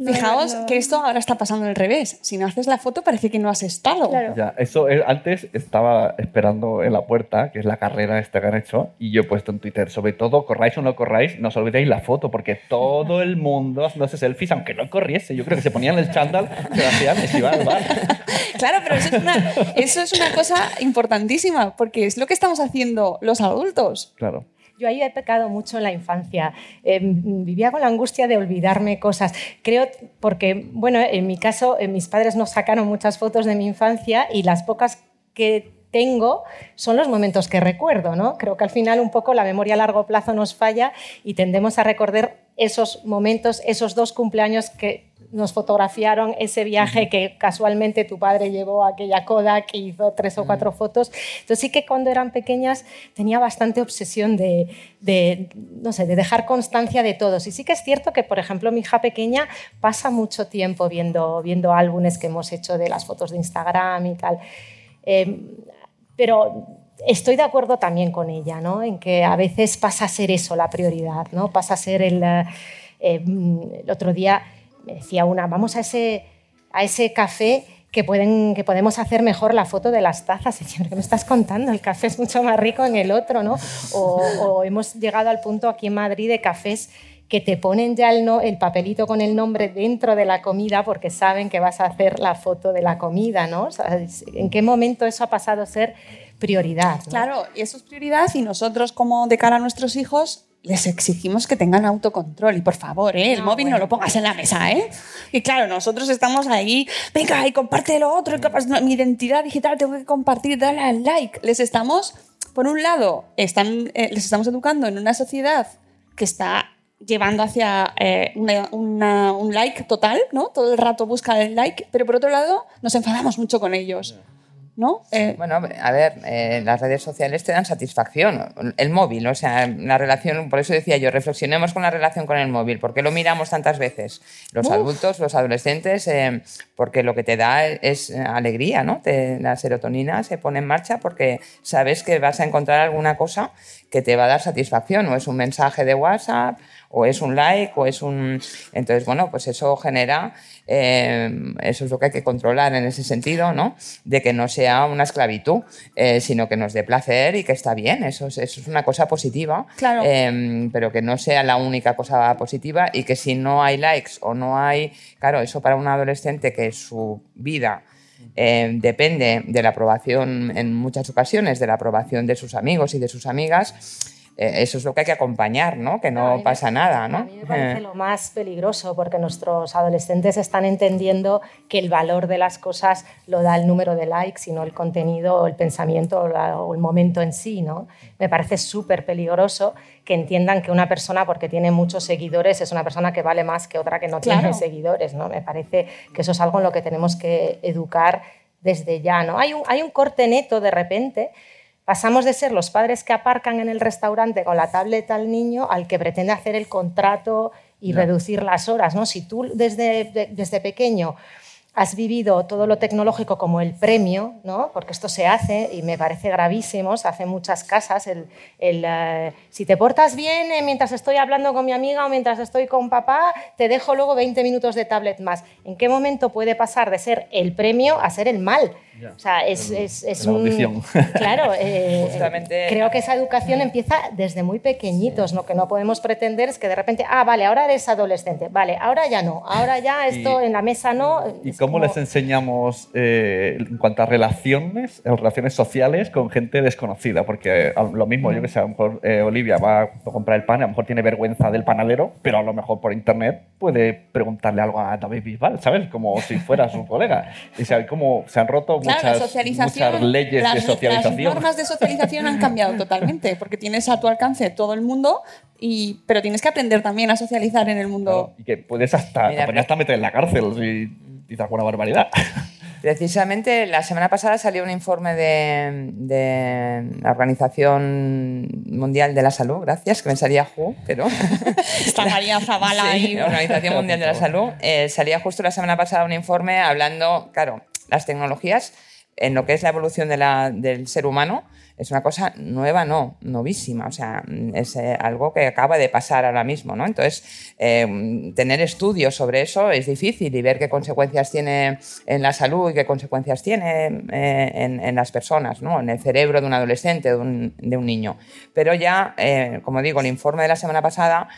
No, Fijaos no, no. que esto ahora está pasando al revés. Si no haces la foto parece que no has estado. Claro. Ya, eso antes estaba esperando en la puerta, que es la carrera esta que han hecho, y yo he puesto en Twitter, sobre todo, corráis o no corráis, no os olvidéis la foto, porque todo el mundo haciéndose selfies, aunque no corriese, yo creo que se ponían el chándal, se lo hacían y se iban al bar. Claro, pero eso es, una, eso es una cosa importantísima, porque es lo que estamos haciendo los adultos. Claro. Yo ahí he pecado mucho en la infancia. Eh, vivía con la angustia de olvidarme cosas. Creo, porque, bueno, en mi caso, eh, mis padres nos sacaron muchas fotos de mi infancia y las pocas que tengo son los momentos que recuerdo, ¿no? Creo que al final un poco la memoria a largo plazo nos falla y tendemos a recordar esos momentos, esos dos cumpleaños que nos fotografiaron, ese viaje que casualmente tu padre llevó a aquella Kodak y hizo tres o cuatro fotos. Entonces sí que cuando eran pequeñas tenía bastante obsesión de, de, no sé, de dejar constancia de todos. Y sí que es cierto que, por ejemplo, mi hija pequeña pasa mucho tiempo viendo, viendo álbumes que hemos hecho de las fotos de Instagram y tal. Eh, pero estoy de acuerdo también con ella, ¿no? En que a veces pasa a ser eso la prioridad, ¿no? Pasa a ser el... eh, eh, el otro día me decía una, vamos a ese, a ese café que, pueden, que podemos hacer mejor la foto de las tazas. Y yo, ¿qué me estás contando? El café es mucho más rico en el otro, ¿no? O, hemos llegado al punto aquí en Madrid de cafés que te ponen ya el, no- el papelito con el nombre dentro de la comida porque saben que vas a hacer la foto de la comida, ¿no? ¿En qué momento eso ha pasado a ser prioridad? Claro, y eso es prioridad y nosotros como de cara a nuestros hijos les exigimos que tengan autocontrol y por favor, ¿eh? el No, móvil no bueno. lo pongas en la mesa, ¿eh? Y claro, nosotros estamos ahí, venga, y comparte lo otro, y capaz, no, mi identidad digital tengo que compartir, dale al like. Les estamos, por un lado, están, eh, les estamos educando en una sociedad que está llevando hacia eh, una- una- un like total, ¿no? Todo el rato busca el like, pero por otro lado nos enfadamos mucho con ellos, ¿no? Eh, Bueno, a ver, eh, las redes sociales te dan satisfacción. El móvil, o sea, la relación, por eso decía yo, reflexionemos con la relación con el móvil. ¿Por qué lo miramos tantas veces? Los adultos, los adolescentes, eh, porque lo que te da es alegría, ¿no? Te- la serotonina se pone en marcha porque sabes que vas a encontrar alguna cosa que te va a dar satisfacción, o es un mensaje de WhatsApp, o es un like, o es un... Entonces, bueno, pues eso genera, eh, eso es lo que hay que controlar en ese sentido, ¿no? De que no sea una esclavitud, eh, sino que nos dé placer y que está bien, eso es, eso es una cosa positiva, Claro. eh, pero que no sea la única cosa positiva y que si no hay likes o no hay... Claro, eso para un adolescente que su vida... eh, depende de la aprobación, en muchas ocasiones, de la aprobación de sus amigos y de sus amigas, eso es lo que hay que acompañar, ¿no? Que no pasa nada, ¿no? A mí me parece Eh. lo más peligroso porque nuestros adolescentes están entendiendo que el valor de las cosas lo da el número de likes y no el contenido o el pensamiento o, el momento en sí. ¿no? Me parece súper peligroso que entiendan que una persona porque tiene muchos seguidores es una persona que vale más que otra que no Claro. tiene seguidores. ¿no? Me parece que eso es algo en lo que tenemos que educar desde ya. ¿no? Hay, un, hay un corte neto de repente Pasamos de ser los padres que aparcan en el restaurante con la tableta al niño al que pretende hacer el contrato y reducir las horas. ¿no? Si tú desde, de- desde pequeño has vivido todo lo tecnológico como el premio, ¿no? porque esto se hace y me parece gravísimo, se hace en muchas casas, el, el, eh, si te portas bien eh, mientras estoy hablando con mi amiga o mientras estoy con papá, te dejo luego 20 minutos de tablet más. ¿En qué momento puede pasar de ser el premio a ser el mal? Ya. O sea, es, El- es, es la un... maldición. Claro, eh, Justamente- creo que esa educación empieza desde muy pequeñitos. Lo que no podemos pretender es que de repente, ah, vale, ahora eres adolescente, vale, ahora ya no, ahora ya esto Y- en la mesa no. ¿Y Es cómo les enseñamos eh, en cuanto a relaciones, relaciones sociales con gente desconocida? Porque eh, lo mismo, yo que sé, a lo mejor eh, Olivia va a comprar el pan, a lo mejor tiene vergüenza del panadero, pero a lo mejor por internet puede preguntarle algo a David Bisbal, ¿sabes? Como si fuera su colega. Y se, como se han roto Claro, muchas, socialización, muchas leyes las, de socialización. Las normas de socialización han cambiado totalmente, porque tienes a tu alcance todo el mundo, y, pero tienes que aprender también a socializar en el mundo. Claro, y que puedes hasta, Mira, hasta meter en la cárcel si dices alguna barbaridad. Precisamente la semana pasada salió un informe de, de la Organización Mundial de la Salud, gracias, que me salía WHO, pero... Está María Zavala Sí, ahí. la Organización Mundial de la Salud. eh, salía justo la semana pasada un informe hablando, claro, las tecnologías en lo que es la evolución de la- del ser humano Es una cosa nueva, no, novísima, o sea, es eh, algo que acaba de pasar ahora mismo, ¿no? Entonces, eh, tener estudios sobre eso es difícil y ver qué consecuencias tiene en la salud y qué consecuencias tiene eh, en, las personas, ¿no? En el cerebro de un adolescente, de un, niño. Pero ya, como digo, el informe de la semana pasada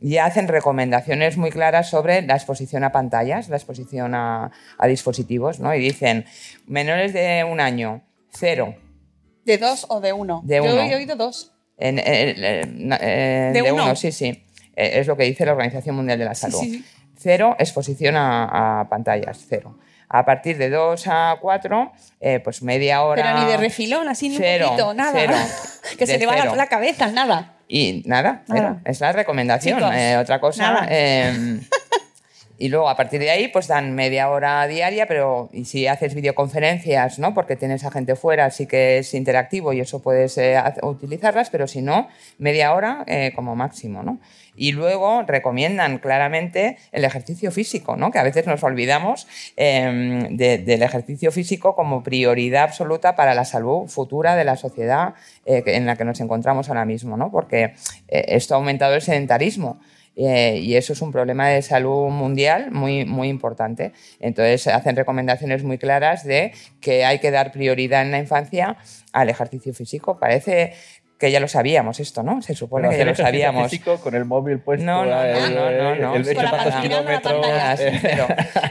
ya hacen recomendaciones muy claras sobre la exposición a pantallas, la exposición a, a dispositivos, ¿no? Y dicen, menores de un año, cero. ¿De dos o de uno? De Yo uno. he oído dos. En- eh, eh, eh, ¿De de uno? uno, sí, sí. Eh, es lo que dice la Organización Mundial de la Salud. sí, sí. Cero exposición a, a pantallas, cero. A partir de 2 a 4, pues media hora. Pero ni de refilón, así ni Cero, un poquito, nada. cero. que se le va la, cero. la cabeza, nada. Y nada, Nada. es la recomendación. Chicos, Eh, otra cosa. eh, y luego a partir de ahí, pues dan media hora diaria, pero si haces videoconferencias, ¿no? Porque tienes a gente fuera, sí que es interactivo y eso puedes eh, utilizarlas, pero si no, media hora eh, como máximo, ¿no? Y luego recomiendan claramente el ejercicio físico, ¿no? Que a veces nos olvidamos de- del ejercicio físico como prioridad absoluta para la salud futura de la sociedad eh, en la que nos encontramos ahora mismo, ¿no? Porque esto ha aumentado el sedentarismo. Eh, y eso es un problema de salud mundial muy, muy importante. Entonces, hacen recomendaciones muy claras de que hay que dar prioridad en la infancia al ejercicio físico. Parece que ya lo sabíamos esto, ¿no? Se supone que ya lo sabíamos. físico con el móvil puesto. No, no, no, no, no, el hecho tantos no la kilómetros. pantalla. Sí, eh, pero,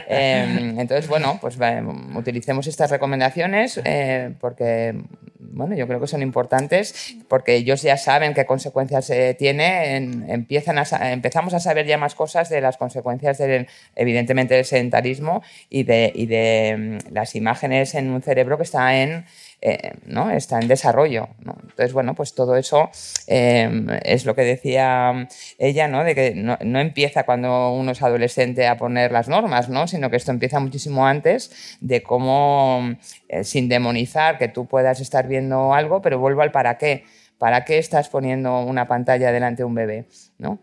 eh, entonces, bueno, pues va, utilicemos estas recomendaciones eh, porque, bueno, yo creo que son importantes porque ellos ya saben qué consecuencias eh, tiene, en- empiezan empezamos a saber ya más cosas de las consecuencias del, evidentemente, del sedentarismo y de, y de mm, las imágenes en un cerebro que está en, eh, ¿no? está en desarrollo. ¿no? Entonces, bueno, pues todo eso eh, es lo que decía ella, ¿no? de que no, no empieza cuando uno es adolescente a poner las normas, ¿no? sino que esto empieza muchísimo antes de cómo, eh, sin demonizar que tú puedas estar viendo algo, pero vuelvo al para qué. ¿Para qué estás poniendo una pantalla delante de un bebé? ¿no?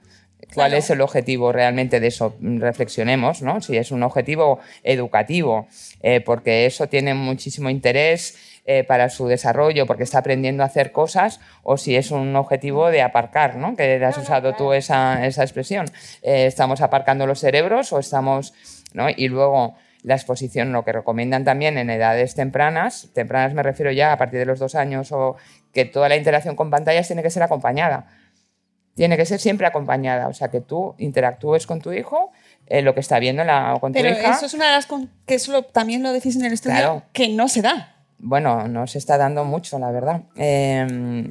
¿Cuál Claro. es el objetivo realmente de eso? Reflexionemos, ¿no? Si es un objetivo educativo, eh, porque eso tiene muchísimo interés eh, para su desarrollo, porque está aprendiendo a hacer cosas, o si es un objetivo de aparcar, ¿no? Que has usado tú esa, esa expresión. Eh, ¿Estamos aparcando los cerebros o estamos, ¿no? Y luego la exposición, lo que recomiendan también en edades tempranas, tempranas me refiero ya a partir de los dos años, o que toda la interacción con pantallas tiene que ser acompañada tiene que ser siempre acompañada. O sea, que tú interactúes con tu hijo, eh, lo que está viendo la, o con Pero tu hija. eso es una de las con- que eso lo- también lo decís en el estudio, Claro. que no se da. Bueno, no se está dando mucho, la verdad. Eh,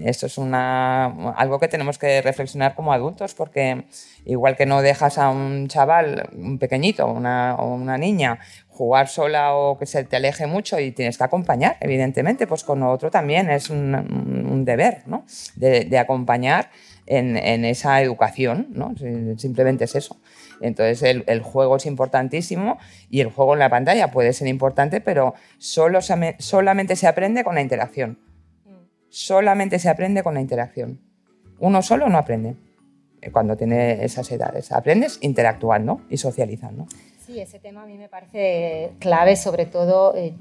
esto es una, algo que tenemos que reflexionar como adultos, porque igual que no dejas a un chaval, un pequeñito una, o una niña, jugar sola o que se te aleje mucho y tienes que acompañar, evidentemente, pues con otro también es un, un deber, ¿no? De, de acompañar en, en esa educación, ¿no? Si- Simplemente es eso. Entonces el, el juego es importantísimo y el juego en la pantalla puede ser importante, pero solo, solamente se aprende con la interacción. Solamente se aprende con la interacción. Uno solo no aprende eh, cuando tiene esas edades. Aprendes interactuando y socializando. Sí, ese tema a mí me parece clave, sobre todo eh,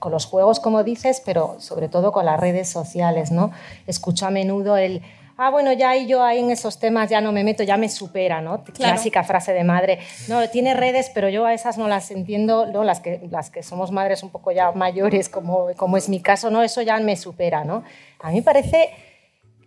con los juegos, como dices, pero sobre todo con las redes sociales, ¿no? Escucho a menudo el, ah, bueno, ya ahí yo ahí en esos temas ya no me meto, ya me supera, ¿no? Clásica frase de madre. No, tiene redes, pero yo a esas no las entiendo, ¿no? Las que, las que somos madres un poco ya mayores, como, como es mi caso, ¿no? Eso ya me supera, ¿no? A mí me parece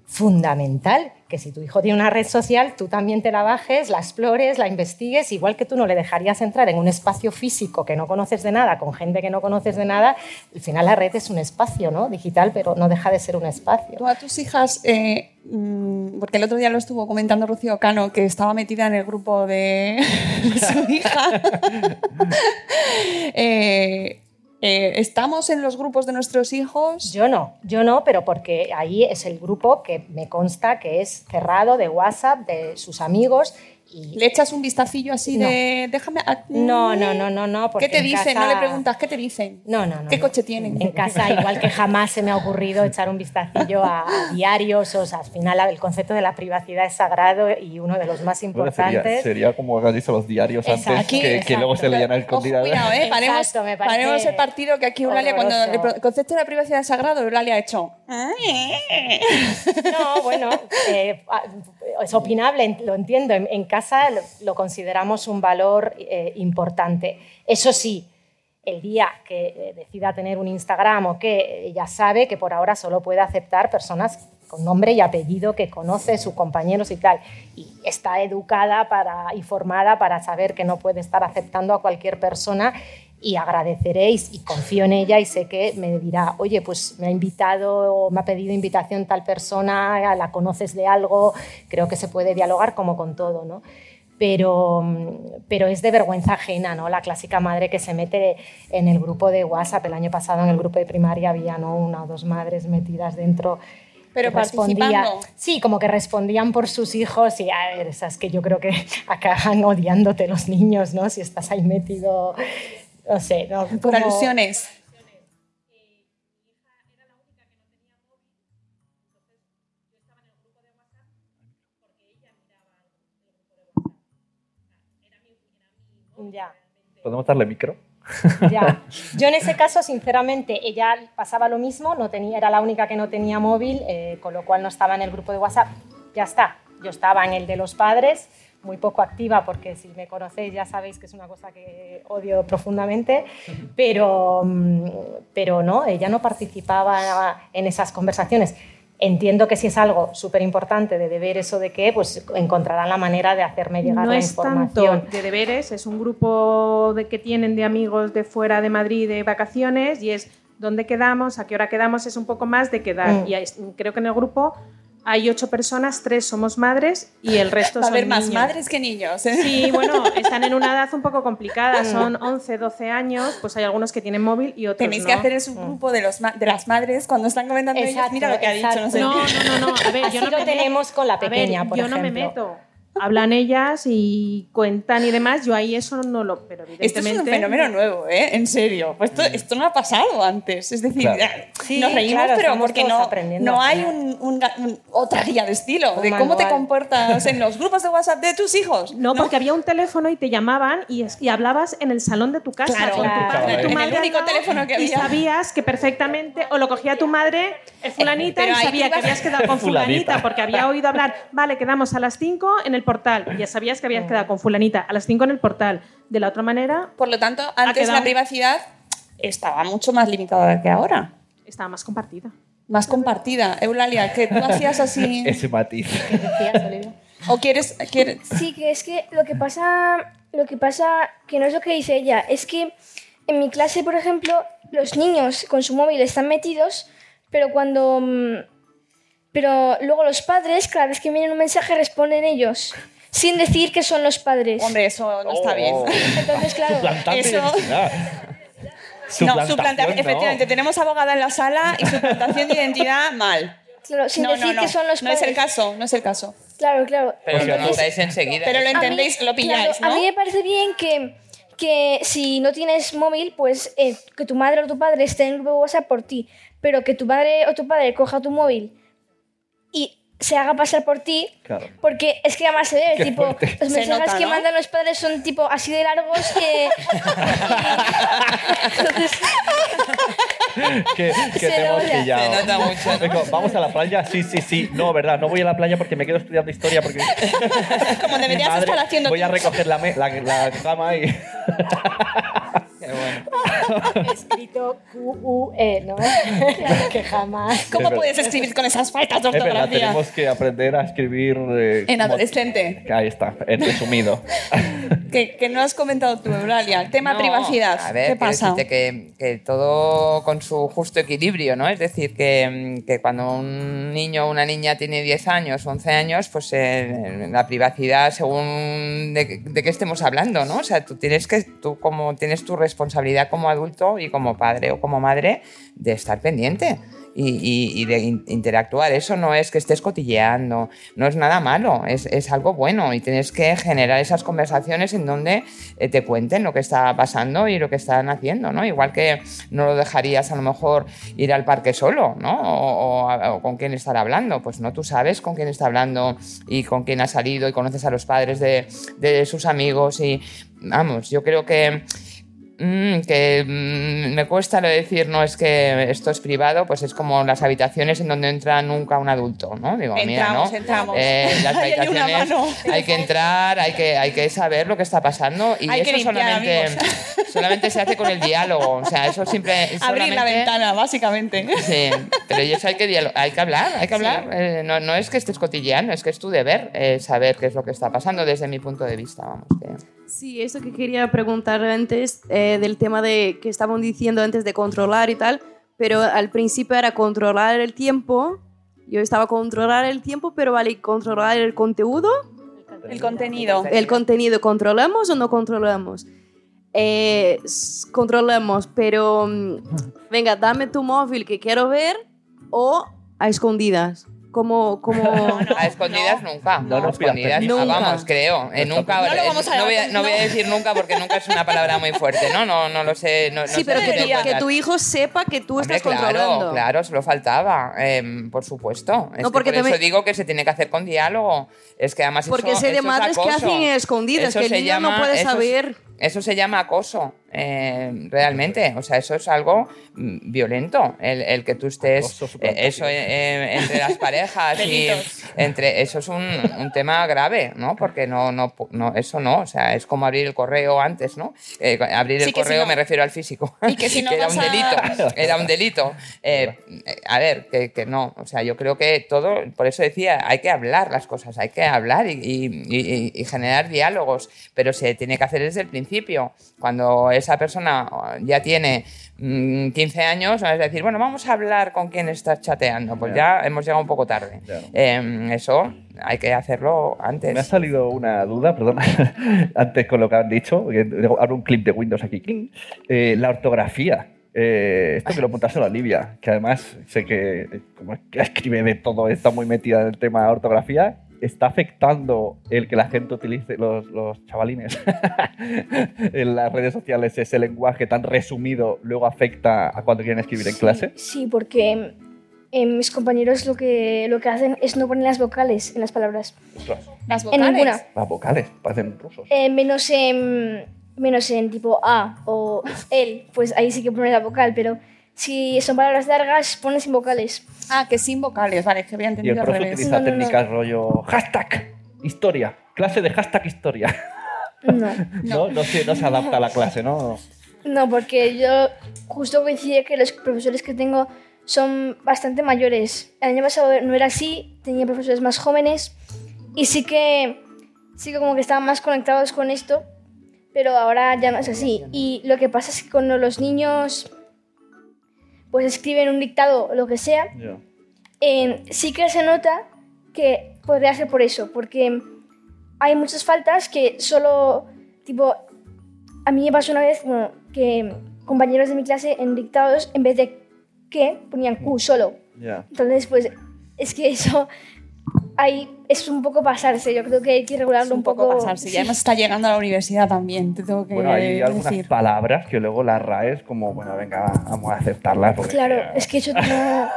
fundamental que si tu hijo tiene una red social, tú también te la bajes, la explores, la investigues, igual que tú no le dejarías entrar en un espacio físico que no conoces de nada, con gente que no conoces de nada, al final la red es un espacio ¿no? digital, pero no deja de ser un espacio. Tú a tus hijas, eh, mm, porque el otro día lo estuvo comentando Rocío Cano, que estaba metida en el grupo de su hija. Eh, eh, ¿Estamos en los grupos de nuestros hijos? Yo no, yo no, pero porque ahí es el grupo que me consta que es cerrado de WhatsApp, de sus amigos. Y ¿Le echas un vistacillo así No. de déjame? a- No, no, no, no, no. ¿Qué te en dicen? casa- No le preguntas, ¿qué te dicen? No, no, no. ¿Qué no. coche tienen? En casa, igual que jamás se me ha ocurrido echar un vistacillo a, a diarios, o sea, al final el concepto de la privacidad es sagrado y uno de los más Bueno, sería, importantes. sería como has dicho los diarios Exacto. antes, Aquí, que, que luego se leían al escondidas. cuidado, ¿eh? Paremos, Exacto, me parece paremos el partido que aquí Eulalia, cuando el concepto de la privacidad es sagrado, Eulalia ha hecho. No, bueno, eh, a- es opinable, lo entiendo. En, casa lo, lo consideramos un valor eh, importante. Eso sí, el día que eh, decida tener un Instagram o que ella sabe que por ahora solo puede aceptar personas con nombre y apellido que conoce, sus compañeros y tal. Y está educada para, y formada para saber que no puede estar aceptando a cualquier persona y agradeceréis y confío en ella y sé que me dirá, oye, pues me ha invitado o me ha pedido invitación tal persona, la conoces de algo, creo que se puede dialogar como con todo, ¿no? Pero, pero es de vergüenza ajena, ¿no? La clásica madre que se mete en el grupo de WhatsApp. El año pasado en el grupo de primaria había ¿no? una o dos madres metidas dentro. Pero respondía-. Sí, como que respondían por sus hijos y a ver, esas que yo creo que acaban odiándote los niños, ¿no? Si estás ahí metido, no sé, ¿no? Por Como- alusiones. Ya. ¿Podemos darle micro? Ya. Yo en ese caso, sinceramente, ella pasaba lo mismo, no tenía, era la única que no tenía móvil, eh, con lo cual no estaba en el grupo de WhatsApp. Ya está, yo estaba en el de los padres, muy poco activa, porque si me conocéis ya sabéis que es una cosa que odio profundamente, pero, mm, pero no, ella no participaba en esas conversaciones. Entiendo que si es algo súper importante de deber eso de que, pues encontrarán la manera de hacerme llegar no la es información. tanto de deberes, es un grupo de, que tienen de amigos de fuera de Madrid de vacaciones y es dónde quedamos, a qué hora quedamos, es un poco más de quedar. Mm. Y es- creo que en el grupo hay ocho personas, tres somos madres y el resto Va a son haber más niños. madres que niños. ¿eh? Sí, bueno, están en una edad un poco complicada, Mm. son 11, 12 años, pues hay algunos que tienen móvil y otros Tenéis no. que hacer es un grupo de, los ma- de las madres cuando están comentando ellos, Exacto, mira lo que ha dicho, no sé No, qué. no, no, no, a ver, Así yo no lo me tenemos con la A ver, pequeña, por yo no me meto. Hablan ellas y cuentan y demás, yo ahí eso no lo... Pero Esto es evidentemente... un fenómeno nuevo, ¿eh? En serio. Pues esto, esto no ha pasado antes. Es decir, Claro. Sí, nos reímos, claro, pero porque no, no hay un, un un- otra guía de estilo Un de cómo te manual. comportas en los grupos de WhatsApp de tus hijos. No, porque había un teléfono y te llamaban y, y hablabas en el salón de tu casa Claro, con tu padre y tu En el madre. al único teléfono que Y había. sabías que perfectamente, o lo cogía tu madre, fulanita, Pero y sabía que habías quedado con fulanita, Fulanita. porque había oído hablar, vale, quedamos a las 5 en el portal. Y ya sabías que habías quedado con fulanita a las 5 en el portal. De la otra manera, Por lo tanto, antes quedado- la privacidad estaba mucho más limitada que ahora. estaba más compartida. Más compartida. Eulalia, que tú hacías así. Ese matiz. ¿O quieres.? quieres Sí, que es que lo que pasa, lo que pasa, que no es lo que dice ella, es que en mi clase, por ejemplo, los niños con su móvil están metidos, pero cuando, mm, pero luego los padres, cada vez que viene un mensaje, responden ellos, sin decir que son los padres. Hombre, eso no está bien. Oh. Entonces, claro, Suplantante Eso- identidad. No, Suplantación, no. efectivamente, tenemos abogada en la sala y suplantación de identidad mal. claro, sin no, decir no, no. que son los no es padres. el caso, no es el caso. Claro, claro. Pero lo notáis enseguida. Pero lo mí- entendéis, lo pilláis, claro, ¿no? A mí me parece bien que, que si no tienes móvil, pues eh, que tu madre o tu padre esté en el grupo de WhatsApp por ti, pero que tu madre o tu padre coja tu móvil y se haga pasar por ti, Claro. porque es que además se ve, Qué tipo, fuerte. los mensajes nota, que ¿no? mandan los padres son tipo así de largos que... Entonces, que, que Se te hemos nota. pillado. Se nota mucho, ¿no? Digo, Vamos a la playa, sí, sí, sí. No, verdad, no voy a la playa porque me quedo estudiando historia porque Como deberías madre- estar haciendo voy a tú. recoger la, me- la, la cama y bueno. Escrito Q-U-E, ¿no? que jamás. ¿Cómo Es puedes escribir con esas faltas de es verdad, ortografía? tenemos que aprender a escribir eh, En como- adolescente. Ahí está, en resumido. Que, que no has comentado tú, Eulalia. El tema No, privacidad. A ver, ¿Qué pasa? decirte que, que todo con su justo equilibrio, ¿no? Es decir, que, que cuando un niño o una niña tiene 10 años, 11 años, pues eh, la privacidad, según de, de qué estemos hablando, ¿no? O sea, tú tienes que, tú como tienes tu responsabilidad como adulto y como padre o como madre de estar pendiente. Y, y- y de in- interactuar. Eso no es que estés cotilleando, no es nada malo, es, es algo bueno y tienes que generar esas conversaciones en donde eh, te cuenten lo que está pasando y lo que están haciendo, ¿no? Igual que no lo dejarías a lo mejor ir al parque solo, ¿no? O, o o con quién estar hablando. Pues no, tú sabes con quién está hablando y con quién ha salido y conoces a los padres de, de sus amigos y vamos, yo creo que Mm, que mm, me cuesta lo de decir, no es que esto es privado, pues es como las habitaciones en donde entra nunca un adulto, ¿no? Digo, mira, ¿no? Entramos, entramos. Eh, las hay habitaciones mano. hay que entrar, hay que, hay que saber lo que está pasando y Hay eso limpiar, solamente, amigos. solamente se hace con el diálogo. O sea, eso siempre. Abrir la ventana, básicamente. Sí, pero eso hay que, hay que hablar, hay que hablar. Eh, no, no es que estés cotilleando, es que es tu deber eh, saber qué es lo que está pasando desde mi punto de vista. Vamos, que- Sí, eso que quería preguntar antes eh, del tema de que estaban diciendo antes de controlar y tal, pero al principio era controlar el tiempo. Yo estaba controlar el tiempo, pero vale, ¿y controlar el contenido. El contenido. El contenido, ¿controlamos o no controlamos? Eh, controlamos, pero mm, venga, dame tu móvil que quiero ver o a escondidas. Como, como... a escondidas nunca. No a escondidas Nunca. vamos, creo. eh, nunca. No lo eh, vamos a no voy a, no voy a no. decir nunca porque nunca es una palabra muy fuerte, ¿no? No, no lo sé. No, no sí, sé pero que, tu- que tu hijo sepa que tú Hombre, estás claro, controlando. Claro, solo faltaba, em, por supuesto. Es No, que porque por eso también- digo que se tiene que hacer con diálogo. Es que además Porque eso, sé de eso es madres que acoso. hacen escondidas, Eso que el niño no llama- puede eso es- saber. Eso se llama acoso, eh, realmente. O sea, eso es algo mm, violento. El, el que tú estés. Eh, eso eh, entre las parejas y. Entre Eso es un, un tema grave, ¿no? Porque no, no, no, eso no. O sea, es como abrir el correo antes, ¿no? Eh, abrir Sí, el que si era no- me refiero al físico. Y que si no era vas un a- delito. Era un delito. Eh, a ver, que, que no. O sea, yo creo que todo. Por eso decía, hay que hablar las cosas, hay que hablar y, y- y- y generar diálogos. Pero se tiene que hacer desde el principio. Cuando esa persona ya tiene mm, 15 años, es decir, bueno, vamos a hablar con quién estás chateando. Pues ya hemos llegado un poco tarde. Ya. Eh, eso hay que hacerlo Me ha antes. salido una duda, perdona, antes con lo que han dicho, abro un clip de Windows aquí. Eh, la ortografía. Eh, esto que lo apuntaste a Olivia, que además sé que eh, como escribe de todo, está muy metida en el tema de ortografía. ¿Está afectando el que la gente utilice, los, los chavalines, en las redes sociales, ese lenguaje tan resumido, luego afecta a cuando quieren escribir en clase? Sí, porque eh, mis compañeros lo que, lo que hacen es no poner las vocales en las palabras. Ostras, Las En vocales. ninguna. las vocales parecen rusos. Eh, menos, en, menos en tipo A o el, pues ahí sí que pone la vocal, pero si son palabras largas, pones sin vocales. Ah, que sin vocales, vale, que había Y el entendido al profe revés. utiliza No, no, no. técnicas rollo hashtag historia, clase de hashtag historia. No. No, no, se, no se adapta a la clase, ¿no? No, porque yo justo coincide que los profesores que tengo son bastante mayores. El año pasado no era así, tenía profesores más jóvenes y sí que, sí que como que estaban más conectados con esto, pero ahora ya no es así. Y lo que pasa es que cuando los niños pues escriben un dictado o lo que sea, en- sí que se nota que podría ser por eso, porque hay muchas faltas que solo, tipo, a mí me pasó una vez bueno, que compañeros de mi clase en dictados, en vez de que, ponían Q solo. Ya. Entonces, pues, es que eso ahí es un poco pasarse. Yo creo que hay que regularlo Es un poco pasarse. Ya hemos está llegando a la universidad también, te tengo que Bueno, hay algunas decir. palabras que luego las RAES como, bueno, venga, va, vamos a aceptarlas. porque- Claro, es que eso no...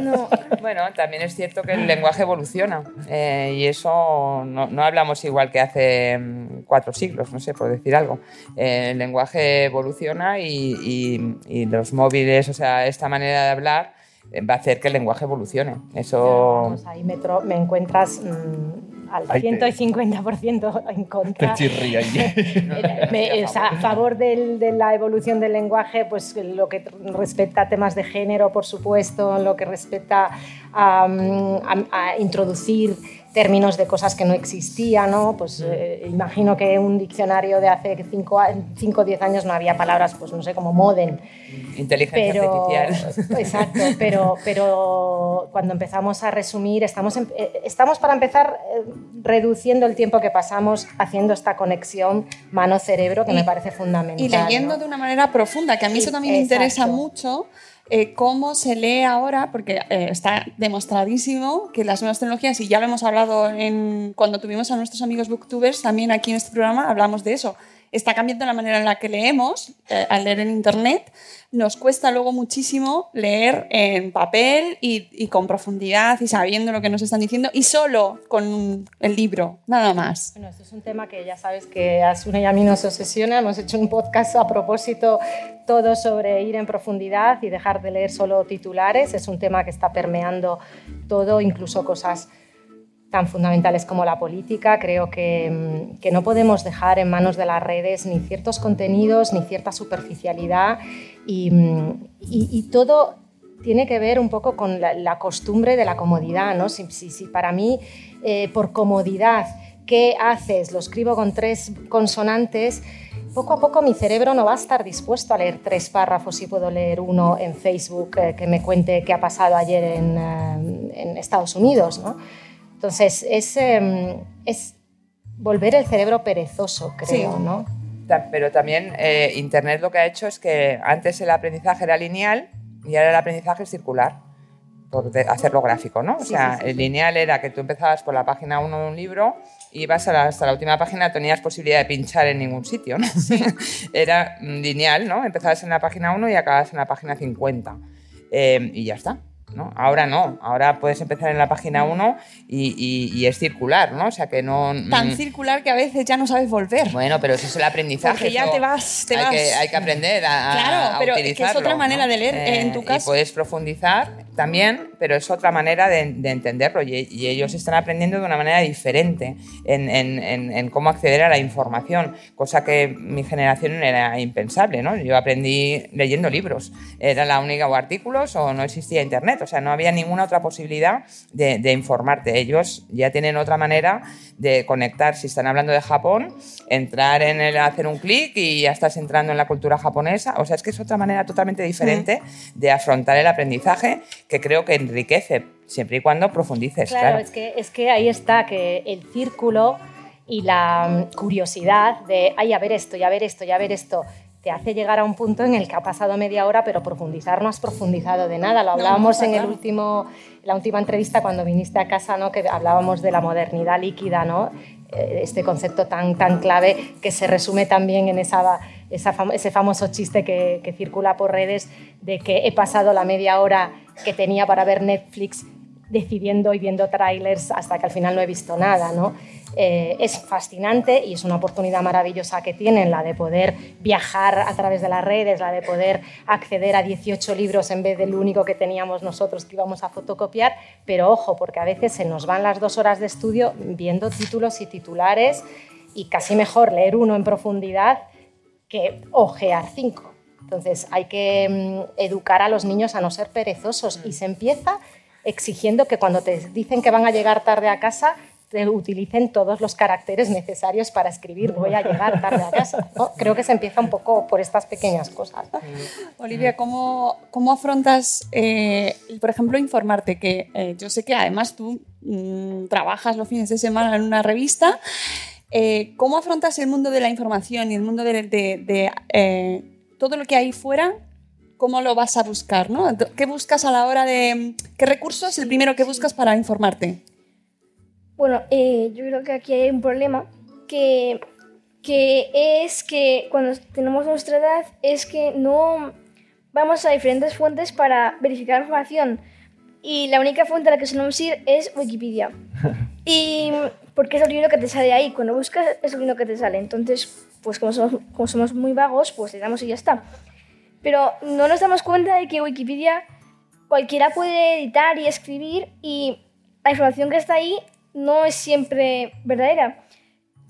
no. Bueno, también es cierto que el lenguaje evoluciona eh, y eso no, no hablamos igual que hace mm, cuatro siglos, no sé, por decir algo. Eh, el lenguaje evoluciona y, y- y los móviles, o sea, esta manera de hablar va a hacer que el lenguaje evolucione. Eso... Ahí me, tro- me encuentras mm, al Ahí te- 150% en Te contra. chirría ahí. Eh, me- o sea, a favor del- de la evolución del lenguaje, pues lo que respecta a temas de género, por supuesto, lo que respecta a, mm, a- a introducir términos de cosas que no existían, ¿no? Pues eh, imagino que un diccionario de hace 5 o 10 años no había palabras, pues no sé, como modem. Inteligencia Pero, artificial. exacto, pero, pero cuando empezamos a resumir, estamos, em- eh, estamos para empezar eh, reduciendo el tiempo que pasamos haciendo esta conexión mano-cerebro que Y- me parece fundamental. Y leyendo ¿no? de una manera profunda, que a mí eso también me interesa mucho. Eh, cómo se lee ahora, porque eh, está demostradísimo que las nuevas tecnologías, y ya lo hemos hablado en, cuando tuvimos a nuestros amigos booktubers, también aquí en este programa hablamos de eso, está cambiando la manera en la que leemos eh, al leer en Internet. Nos cuesta luego muchísimo leer en papel y, con profundidad y sabiendo lo que nos están diciendo y solo con el libro, nada más. Bueno, esto es un tema que ya sabes que a Sune y a mí nos obsesiona. Hemos hecho un podcast a propósito todo sobre ir en profundidad y dejar de leer solo titulares. Es un tema que está permeando todo, incluso cosas tan fundamentales como la política. Creo que, mm, que, no podemos dejar en manos de las redes ni ciertos contenidos ni cierta superficialidad y, mm, y, todo tiene que ver un poco con la, la costumbre de la comodidad. ¿no? Si, si, si para mí, eh, por comodidad, ¿qué haces? Lo escribo con tres consonantes. Poco a poco mi cerebro no va a estar dispuesto a leer tres párrafos si puedo leer uno en Facebook eh, que me cuente qué ha pasado ayer en, eh, en Estados Unidos. ¿no? Entonces, es, eh, es volver el cerebro perezoso, creo, Sí. ¿no? Pero también eh, Internet lo que ha hecho es que antes el aprendizaje era lineal y ahora el aprendizaje es circular, por hacerlo gráfico, ¿no? O Sí, sea, sí, el lineal era que tú empezabas por la página 1 de un libro y ibas hasta la última página, tenías posibilidad de pinchar en ningún sitio, ¿no? era lineal, ¿no? Empezabas en la página 1 y acababas en la página 50 eh, y ya está. ¿No? Ahora no, ahora puedes empezar en la página 1 y, y- y es circular, ¿no? O sea que no... Tan mm, circular que a veces ya no sabes volver. bueno, pero eso es el aprendizaje. Porque ya te vas, te hay, vas. Que, hay que aprender a, Claro, a pero que es utilizarlo. otra manera ¿no? de leer, en tu y caso. puedes profundizar también, pero es otra manera de, de entenderlo y, y ellos están aprendiendo de una manera diferente en, en- en- en cómo acceder a la información, cosa que mi generación era impensable. ¿no? Yo aprendí leyendo libros, era la única o artículos o no existía internet, o sea, no había ninguna otra posibilidad de, de informarte. Ellos ya tienen otra manera de conectar, si están hablando de Japón, entrar en el, hacer un clic y ya estás entrando en la cultura japonesa. O sea, es que es otra manera totalmente diferente de afrontar el aprendizaje que creo que enriquece, siempre y cuando profundices. Claro, Claro, Es, que, es que ahí está, que el círculo y la mm, curiosidad de, ay, a ver esto, y a ver esto, y a ver esto, te hace llegar a un punto en el que ha pasado media hora, pero profundizar no has profundizado de nada. Lo hablábamos en el último, la última entrevista cuando viniste a casa, ¿no? que hablábamos de la modernidad líquida, ¿no? Eh, este concepto tan, tan clave que se resume también en esa, esa fam- ese famoso chiste que, que circula por redes de que he pasado la media hora que tenía para ver Netflix decidiendo y viendo trailers hasta que al final no he visto nada, ¿no? Eh, es fascinante y es una oportunidad maravillosa que tienen, la de poder viajar a través de las redes, la de poder acceder a 18 libros en vez del único que teníamos nosotros que íbamos a fotocopiar, pero ojo, porque a veces se nos van las dos horas de estudio viendo títulos y titulares y casi mejor leer uno en profundidad que ojear cinco. Entonces hay que mm, educar a los niños a no ser perezosos y se empieza exigiendo que cuando te dicen que van a llegar tarde a casa te utilicen todos los caracteres necesarios para escribir voy a llegar tarde a casa. ¿no? Creo que se empieza un poco por estas pequeñas cosas. Olivia, ¿cómo, cómo afrontas, eh, por ejemplo, informarte? Que eh, yo sé que además tú mm, trabajas los fines de semana en una revista. Eh, ¿Cómo afrontas el mundo de la información y el mundo de, de- de, eh, todo lo que hay fuera? ¿Cómo lo vas a buscar? ¿no? ¿Qué buscas a la hora de... ¿Qué recurso es el primero que buscas para informarte? Bueno, eh, yo creo que aquí hay un problema que, que es que cuando tenemos nuestra edad es que no vamos a diferentes fuentes para verificar información y la única fuente a la que solemos ir es Wikipedia. Y porque es el libro que te sale ahí, cuando buscas es el libro que te sale. Entonces, pues como somos, como somos muy vagos, pues le damos y ya está. Pero no nos damos cuenta de que Wikipedia cualquiera puede editar y escribir y la información que está ahí no es siempre verdadera.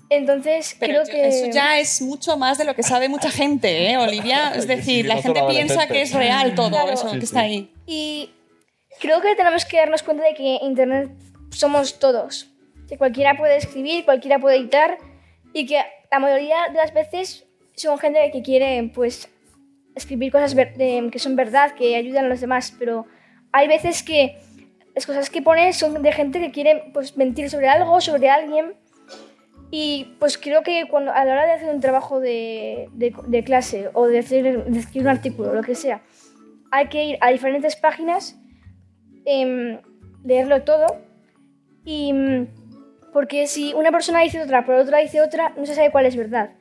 Entonces, Pero creo yo- que... eso ya es mucho más de lo que sabe mucha gente, ¿eh, Olivia? Es decir, sí, la gente piensa que es real todo Claro. eso que está ahí. Y creo que tenemos que darnos cuenta de que Internet somos todos. Que cualquiera puede escribir, cualquiera puede editar y que la mayoría de las veces son gente que quiere pues escribir cosas ver- de- que son verdad, que ayudan a los demás, pero hay veces que las cosas que ponen son de gente que quiere pues mentir sobre algo, sobre alguien y pues creo que cuando, a la hora de hacer un trabajo de, de- de clase o de, hacer, escribir un artículo, lo que sea, hay que ir a diferentes páginas, em, leerlo todo, y, mm, porque si una persona dice otra, pero otra dice otra, no se sabe cuál es verdad.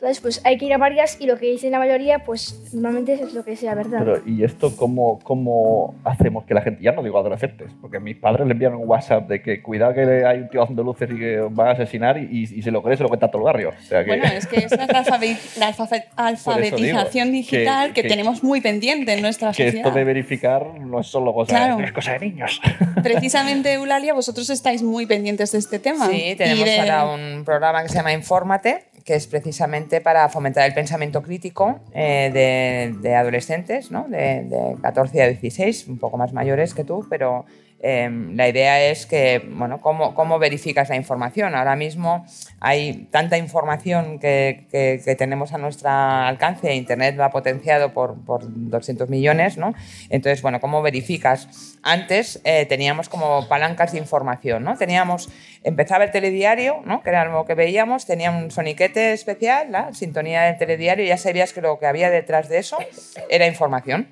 Entonces, pues hay que ir a varias y lo que dice la mayoría, pues normalmente es lo que sea verdad. Pero, ¿y esto cómo, cómo hacemos que la gente, ya no digo adolescentes, porque mis padres le envían un WhatsApp de que cuidado que hay un tío haciendo luces y que van a asesinar y, y se lo cree, se lo cuenta a todo el barrio. O sea que... Bueno, es que esa es la, alfabet- la alfafe- alfabetización digo, que- digital que, que- tenemos muy pendiente en nuestra que sociedad. esto de verificar no es solo cosa, Claro. no es cosa de niños. Precisamente, Eulalia, vosotros estáis muy pendientes de este tema. Sí, tenemos Y de- ahora un programa que se llama Infórmate, que es precisamente para fomentar el pensamiento crítico eh, de, de adolescentes, ¿no? de, de 14 a 16, un poco más mayores que tú, pero eh, la idea es que, bueno, ¿cómo, ¿cómo verificas la información? Ahora mismo hay tanta información que tenemos a nuestro alcance, Internet lo ha potenciado por, por 200 millones, ¿no? Entonces, bueno, ¿cómo verificas? Antes eh, teníamos como palancas de información, ¿no? Teníamos, empezaba el telediario, ¿no? Que era lo que veíamos, tenía un soniquete especial, la sintonía del telediario, y ya sabías que lo que había detrás de eso era información,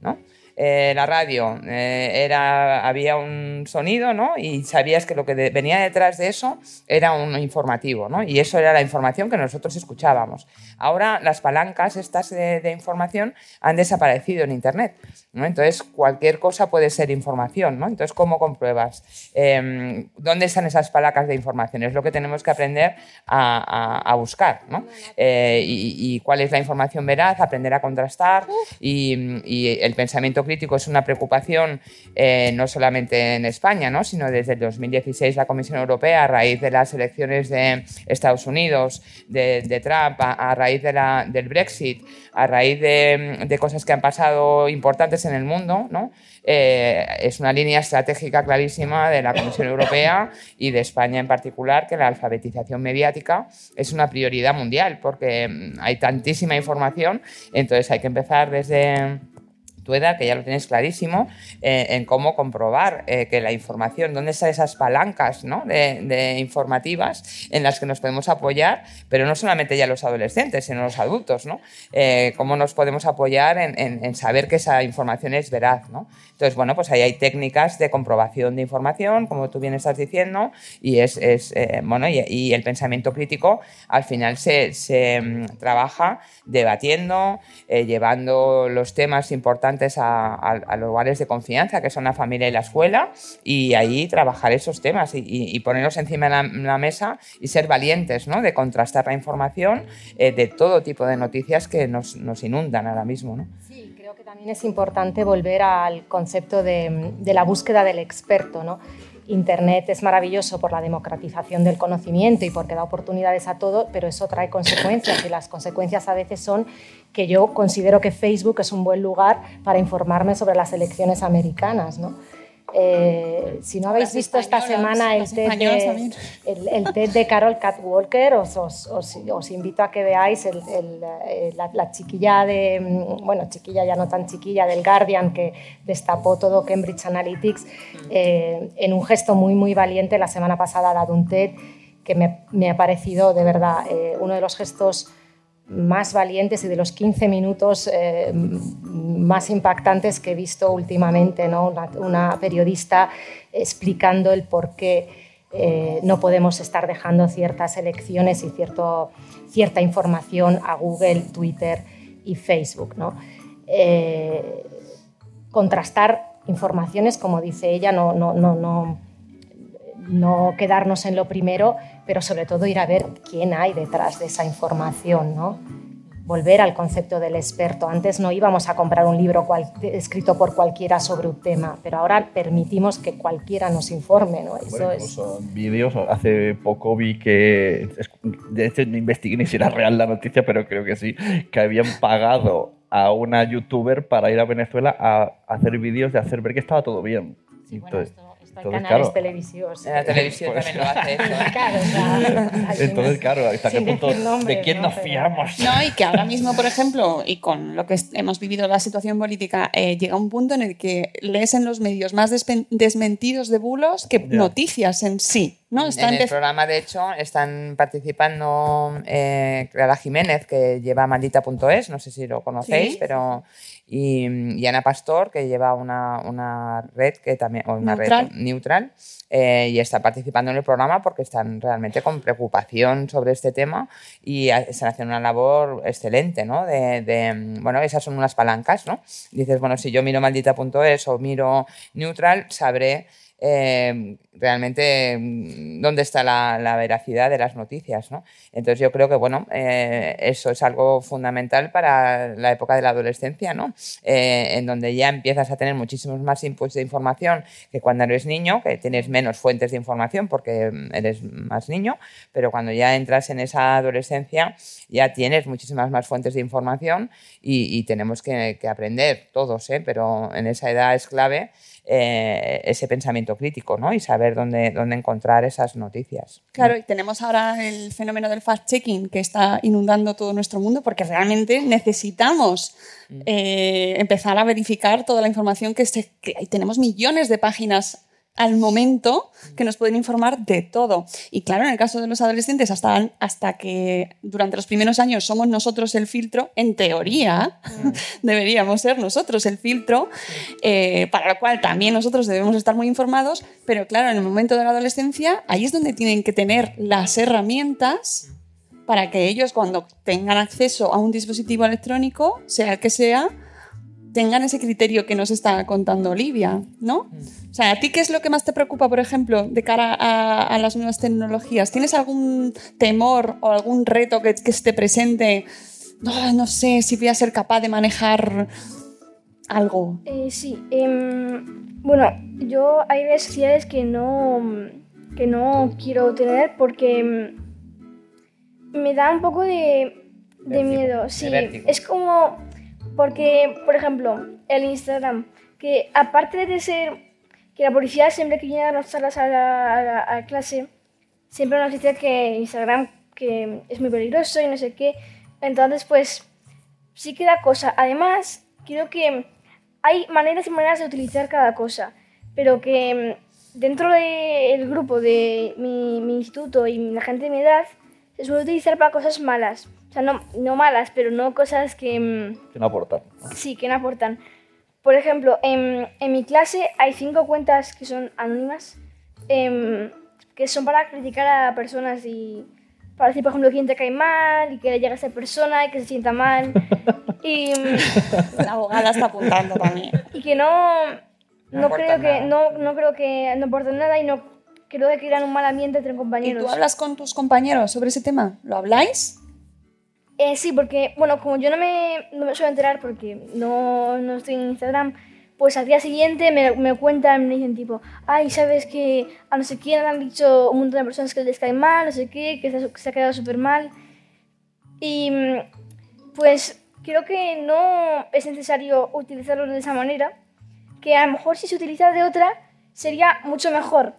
¿no? Eh, la radio eh, era había un sonido no y sabías que lo que de- venía detrás de eso era un informativo no y eso era la información que nosotros escuchábamos. Ahora las palancas estas de, de información han desaparecido en internet ¿no? entonces cualquier cosa puede ser información no entonces cómo compruebas Eh, dónde están esas palancas de información es lo que tenemos que aprender a, a- a buscar ¿no? Eh, y, y cuál es la información veraz aprender a contrastar y, y el pensamiento crítico es una preocupación eh, no solamente en España, ¿no? sino desde el 2016 la Comisión Europea, a raíz de las elecciones de Estados Unidos, de, Trump, a, a raíz de la- del Brexit, a raíz de, de cosas que han pasado importantes en el mundo, ¿no? Eh, es una línea estratégica clarísima de la Comisión Europea y de España en particular que la alfabetización mediática es una prioridad mundial porque hay tantísima información, entonces hay que empezar desde tu edad, que ya lo tienes clarísimo, eh, en cómo comprobar eh, que la información, dónde están esas palancas ¿no? de, de informativas en las que nos podemos apoyar, pero no solamente ya los adolescentes, sino los adultos, ¿no? Eh, cómo nos podemos apoyar en, en- en saber que esa información es veraz, ¿no? Entonces, bueno, pues ahí hay técnicas de comprobación de información, como tú bien estás diciendo, y es, es, eh, bueno, y, y el pensamiento crítico al final se, se, mm, trabaja debatiendo, eh, llevando los temas importantes a, a- los lugares de confianza, que son la familia y la escuela, y ahí trabajar esos temas y, y- ponerlos encima de la, la mesa y ser valientes, ¿no? De contrastar la información eh, de todo tipo de noticias que nos, nos inundan ahora mismo, ¿no? Sí, creo que también es importante volver al concepto de, de la búsqueda del experto. ¿no? Internet es maravilloso por la democratización del conocimiento y porque da oportunidades a todo, pero eso trae consecuencias y las consecuencias a veces son que yo considero que Facebook es un buen lugar para informarme sobre las elecciones americanas. ¿no? Eh, si no habéis Las visto esta semana el TED, de, el, el TED de Carol Catwalker, os, os, os, os invito a que veáis el- eh, la, la chiquilla de, mm, bueno, chiquilla ya no tan chiquilla, del Guardian que destapó todo Cambridge Analytics eh, en un gesto muy, muy valiente. La semana pasada ha dado un TED que me, me ha parecido de verdad eh, uno de los gestos más valientes y de los 15 minutos eh, más impactantes que he visto últimamente, ¿no? una, una periodista explicando el por qué eh, no podemos estar dejando ciertas elecciones y cierto, cierta información a Google, Twitter y Facebook. ¿no? Eh, contrastar informaciones, como dice ella, no, no, no, no, no quedarnos en lo primero, pero sobre todo ir a ver quién hay detrás de esa información, ¿no? Volver al concepto del experto. Antes no íbamos a comprar un libro cual- escrito por cualquiera sobre un tema, pero ahora permitimos que cualquiera nos informe, ¿no? Eso Bueno, incluso vídeos, hace poco vi que, de hecho no investigué ni si era real la noticia, pero creo que sí, que habían pagado a una youtuber para ir a Venezuela a hacer vídeos de hacer ver que estaba todo bien. Sí, Entonces- esto entonces, canales claro. televisivos. La televisión Pues- también lo hace eso. ¿eh? Claro, o sea, al Entonces, claro, ¿hasta qué punto? ¿De quién ¿no? nos fiamos? No, y que ahora mismo, por ejemplo, y con lo que hemos vivido la situación política, eh, llega un punto en el que lees en los medios más despen- desmentidos de bulos que noticias en sí. ¿no? Está en el programa, de hecho, están participando eh, Clara Jiménez, que lleva maldita.es, no sé si lo conocéis, Sí. pero y, y Ana Pastor, que lleva una, una red que también, o una Neutral. red neutral, eh, y está participando en el programa porque están realmente con preocupación sobre este tema y están haciendo una labor excelente, ¿no? De, de, mm, bueno, esas son unas palancas, ¿no? Dices, bueno, si yo miro maldita.es o miro neutral, sabré eh, realmente mm, dónde está la, la veracidad de las noticias, ¿no? Entonces yo creo que, bueno, eh, eso es algo fundamental para la época de la adolescencia, ¿no? Eh, en donde ya empiezas a tener muchísimos más inputs de información que cuando eres niño, que tienes menos fuentes de información porque mm, eres más niño, pero cuando ya entras en esa adolescencia ya tienes muchísimas más fuentes de información y, y tenemos que, que aprender todos, ¿eh? pero en esa edad es clave eh, ese pensamiento crítico ¿no? y saber dónde, dónde encontrar esas noticias. Claro, y tenemos ahora el fenómeno del fact-checking que está inundando todo nuestro mundo porque realmente necesitamos eh, empezar a verificar toda la información que, se, que tenemos millones de páginas al momento que nos pueden informar de todo. Y claro, en el caso de los adolescentes, hasta, hasta que durante los primeros años somos nosotros el filtro, en teoría deberíamos ser nosotros el filtro, eh, para lo cual también nosotros debemos estar muy informados, pero claro, en el momento de la adolescencia, ahí es donde tienen que tener las herramientas para que ellos cuando tengan acceso a un dispositivo electrónico, sea el que sea, tengan ese criterio que nos está contando Olivia, ¿no? O sea, ¿a ti qué es lo que más te preocupa, por ejemplo, de cara a, a las nuevas tecnologías? ¿Tienes algún temor o algún reto que, que esté presente? No, no sé si voy a ser capaz de manejar algo. Eh, sí, em, bueno, yo hay sociales que no, que no quiero tener porque em, me da un poco de, de miedo. Sí, es como porque, por ejemplo, el Instagram, que aparte de ser que la policía siempre que viene a las charlas a la, a la- a la clase, siempre nos dice que Instagram que es muy peligroso y no sé qué. Entonces, pues sí que da cosa. Además, creo que hay maneras y maneras de utilizar cada cosa, pero que mm, dentro del grupo de mi, mi instituto y la gente de mi edad se suele utilizar para cosas malas. O sea, no, no malas, pero no cosas que... mm, Que no aportan. Sí, que no aportan. Por ejemplo, en, en mi clase hay cinco cuentas que son anónimas, em, que son para criticar a personas y para decir, por ejemplo, quién te cae mal y que le llegue a esa persona y que se sienta mal. y, mm, La abogada está apuntando también. y que no, No no, creo que, no, no creo que no aporten nada y no creo que crean un mal ambiente entre ¿Y compañeros. tú hablas con tus compañeros sobre ese tema? ¿Lo habláis? Eh, sí, porque, bueno, como yo no me, no me suelo enterar porque no, no estoy en Instagram, pues al día siguiente me, me cuentan, me dicen tipo, ay, ¿sabes que a no sé quién han dicho un montón de personas que les cae mal, no sé qué, que se se ha quedado súper mal? Y pues creo que no es necesario utilizarlo de esa manera, que a lo mejor si se utiliza de otra sería mucho mejor.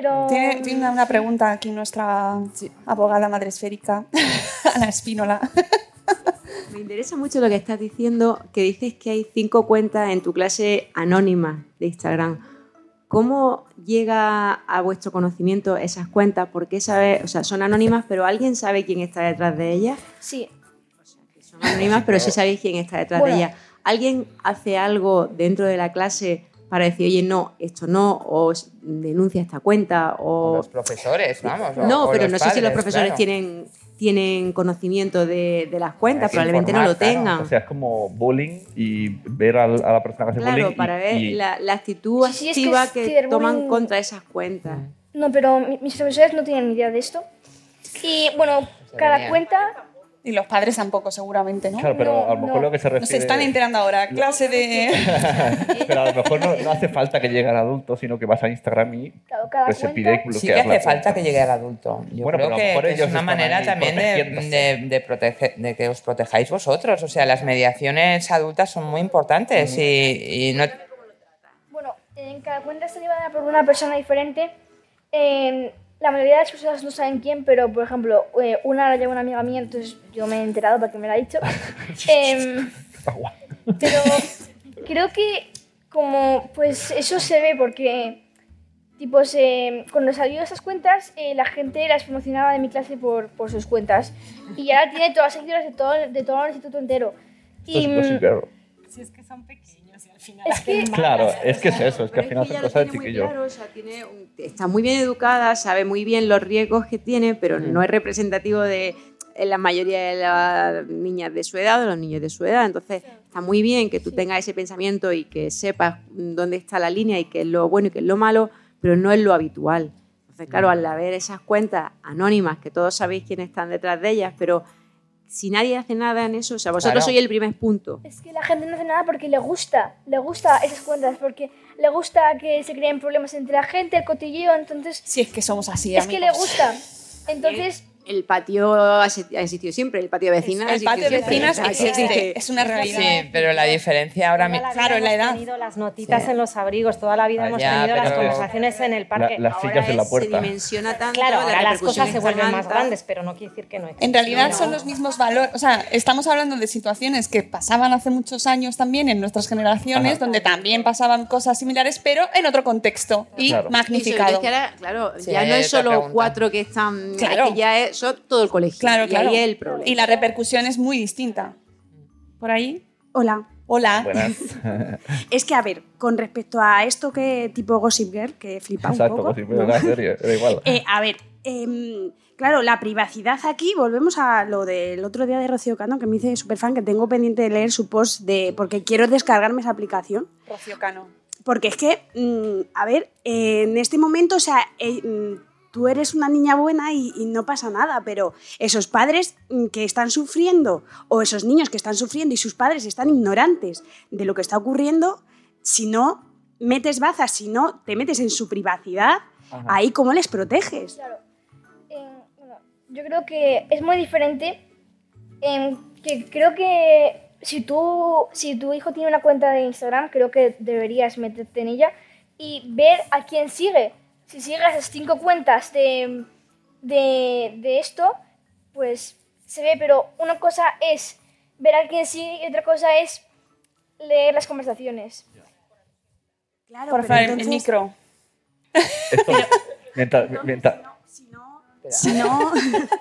Pero... Tiene, tiene una, pregunta aquí nuestra abogada madre esférica, Ana Espínola. Me interesa mucho lo que estás diciendo, que dices que hay cinco cuentas en tu clase anónimas de Instagram. ¿Cómo llega a vuestro conocimiento esas cuentas? ¿Por qué sabe, o sea, son anónimas, pero alguien sabe quién está detrás de ellas? Sí, Son anónimas, pero sí sabéis quién está detrás Bueno. de ellas. ¿Alguien hace algo dentro de la clase para decir, oye, no, esto no, o denuncia esta cuenta, O o... los profesores, vamos. o- No, o pero los no sé si los profesores claro. tienen, tienen conocimiento de, de las cuentas, que probablemente no lo informar, claro. tengan. O sea, es como bullying y ver al- a, la persona que hace Claro, bullying. y- para ver y- la, la actitud Sí, sí, es que activa es que, ciberbullying- toman contra esas cuentas. No, pero mi- mis profesores no tienen ni idea de esto. Y bueno, cada cuenta. Y los padres tampoco, seguramente, ¿no? Claro, pero No, a lo mejor no. lo que se refiere. Nos están enterando ahora. Clase de... pero a lo mejor no, no hace falta que llegue al adulto, sino que vas a Instagram y Claro, cada pues, se pide y Sí que hace falta que llegue al adulto. Yo Bueno, creo pero a lo que, mejor que es una manera también de, de, de protege- de que os protejáis vosotros. O sea, las mediaciones adultas son muy importantes y, y no... Bueno, en cada cuenta está llevada por una persona diferente. Eh, la mayoría de las personas no saben quién, pero por ejemplo, eh, una la lleva una amiga mía, entonces yo me he enterado porque me la ha dicho. Em, pero creo que como pues eso se ve porque tipo se, cuando salió esas cuentas eh, la gente las promocionaba de mi clase por, por sus cuentas y ahora tiene todas las seguidoras de todo, de todo el instituto entero. Esto es Y, Gossip mm. Si es que son pequeños final Es que- hacen Claro, es que es eso, es que al final son cosas de chiquillo. claro, o sea, tiene un- está muy bien educada, sabe muy bien los riesgos que tiene, pero Mm. no es representativo de eh, la mayoría de las niñas de su edad o los niños de su edad. Entonces, está muy bien que tú tengas ese pensamiento y que sepas mm, dónde está la línea y qué es lo bueno y qué es lo malo, pero no es lo habitual. Entonces, claro, al haber esas cuentas anónimas, que todos sabéis quiénes están detrás de ellas, pero si nadie hace nada en eso, o sea, vosotros Claro. sois el primer punto. Es que la gente no hace nada porque le gusta, le gusta esas cuentas, porque le gusta que se creen problemas entre la gente, el cotilleo, entonces Si es que somos así, es que le gusta. Entonces, El patio ha exi- ha existido siempre, el patio de vecinas. El patio de vecinas existe, es una realidad. Sí, pero la diferencia ahora mismo. La Claro, en la hemos edad. tenido las notitas Sí. en los abrigos, toda la vida Ah, hemos tenido las conversaciones en el parque. La- las sillas en la puerta. Se dimensiona tanto. Claro, la ahora las repercusión cosas se vuelven más grandes, pero no quiere decir que no existen. En realidad No. son los mismos valores, o sea, estamos hablando de situaciones que pasaban hace muchos años también en nuestras generaciones, Ajá. donde también pasaban cosas similares, pero en otro contexto y Claro. Y magnificado. ahora, claro, Sí, ya no es solo cuatro que están. Claro. Es que ya es todo el colegio. Claro, y claro. ahí es el problema. Y la repercusión es muy distinta. ¿Por ahí? Hola. Hola. Buenas. Es que, a ver, con respecto a esto que tipo Gossip Girl, que flipa un Exacto, poco. Gossip Girl, era igual. Eh, a ver, em, claro, la privacidad aquí, volvemos a lo del otro día de Rocío Cano, que me hice súper fan, que tengo pendiente de leer su post de. porque quiero descargarme esa aplicación. Rocío Cano. Porque es que, mm, a ver, eh, en este momento, o sea, eh, mm, tú eres una niña buena y, y no pasa nada, pero esos padres mm, que están sufriendo, o esos niños que están sufriendo y sus padres están ignorantes de lo que está ocurriendo, si no metes bazas, si no te metes en su privacidad, Ajá. ahí cómo les proteges. claro, bueno, yo creo que es muy diferente. en que creo que si tú, si tu hijo tiene una cuenta de Instagram, creo que deberías meterte en ella y ver a quién sigue. Si sigues esas cinco cuentas de, de, de esto, pues se ve, pero una cosa es ver a quién sigue y otra cosa es leer las conversaciones. Claro, Por favor, el entonces, micro. Esto, mientras, mientras, Si no, si no,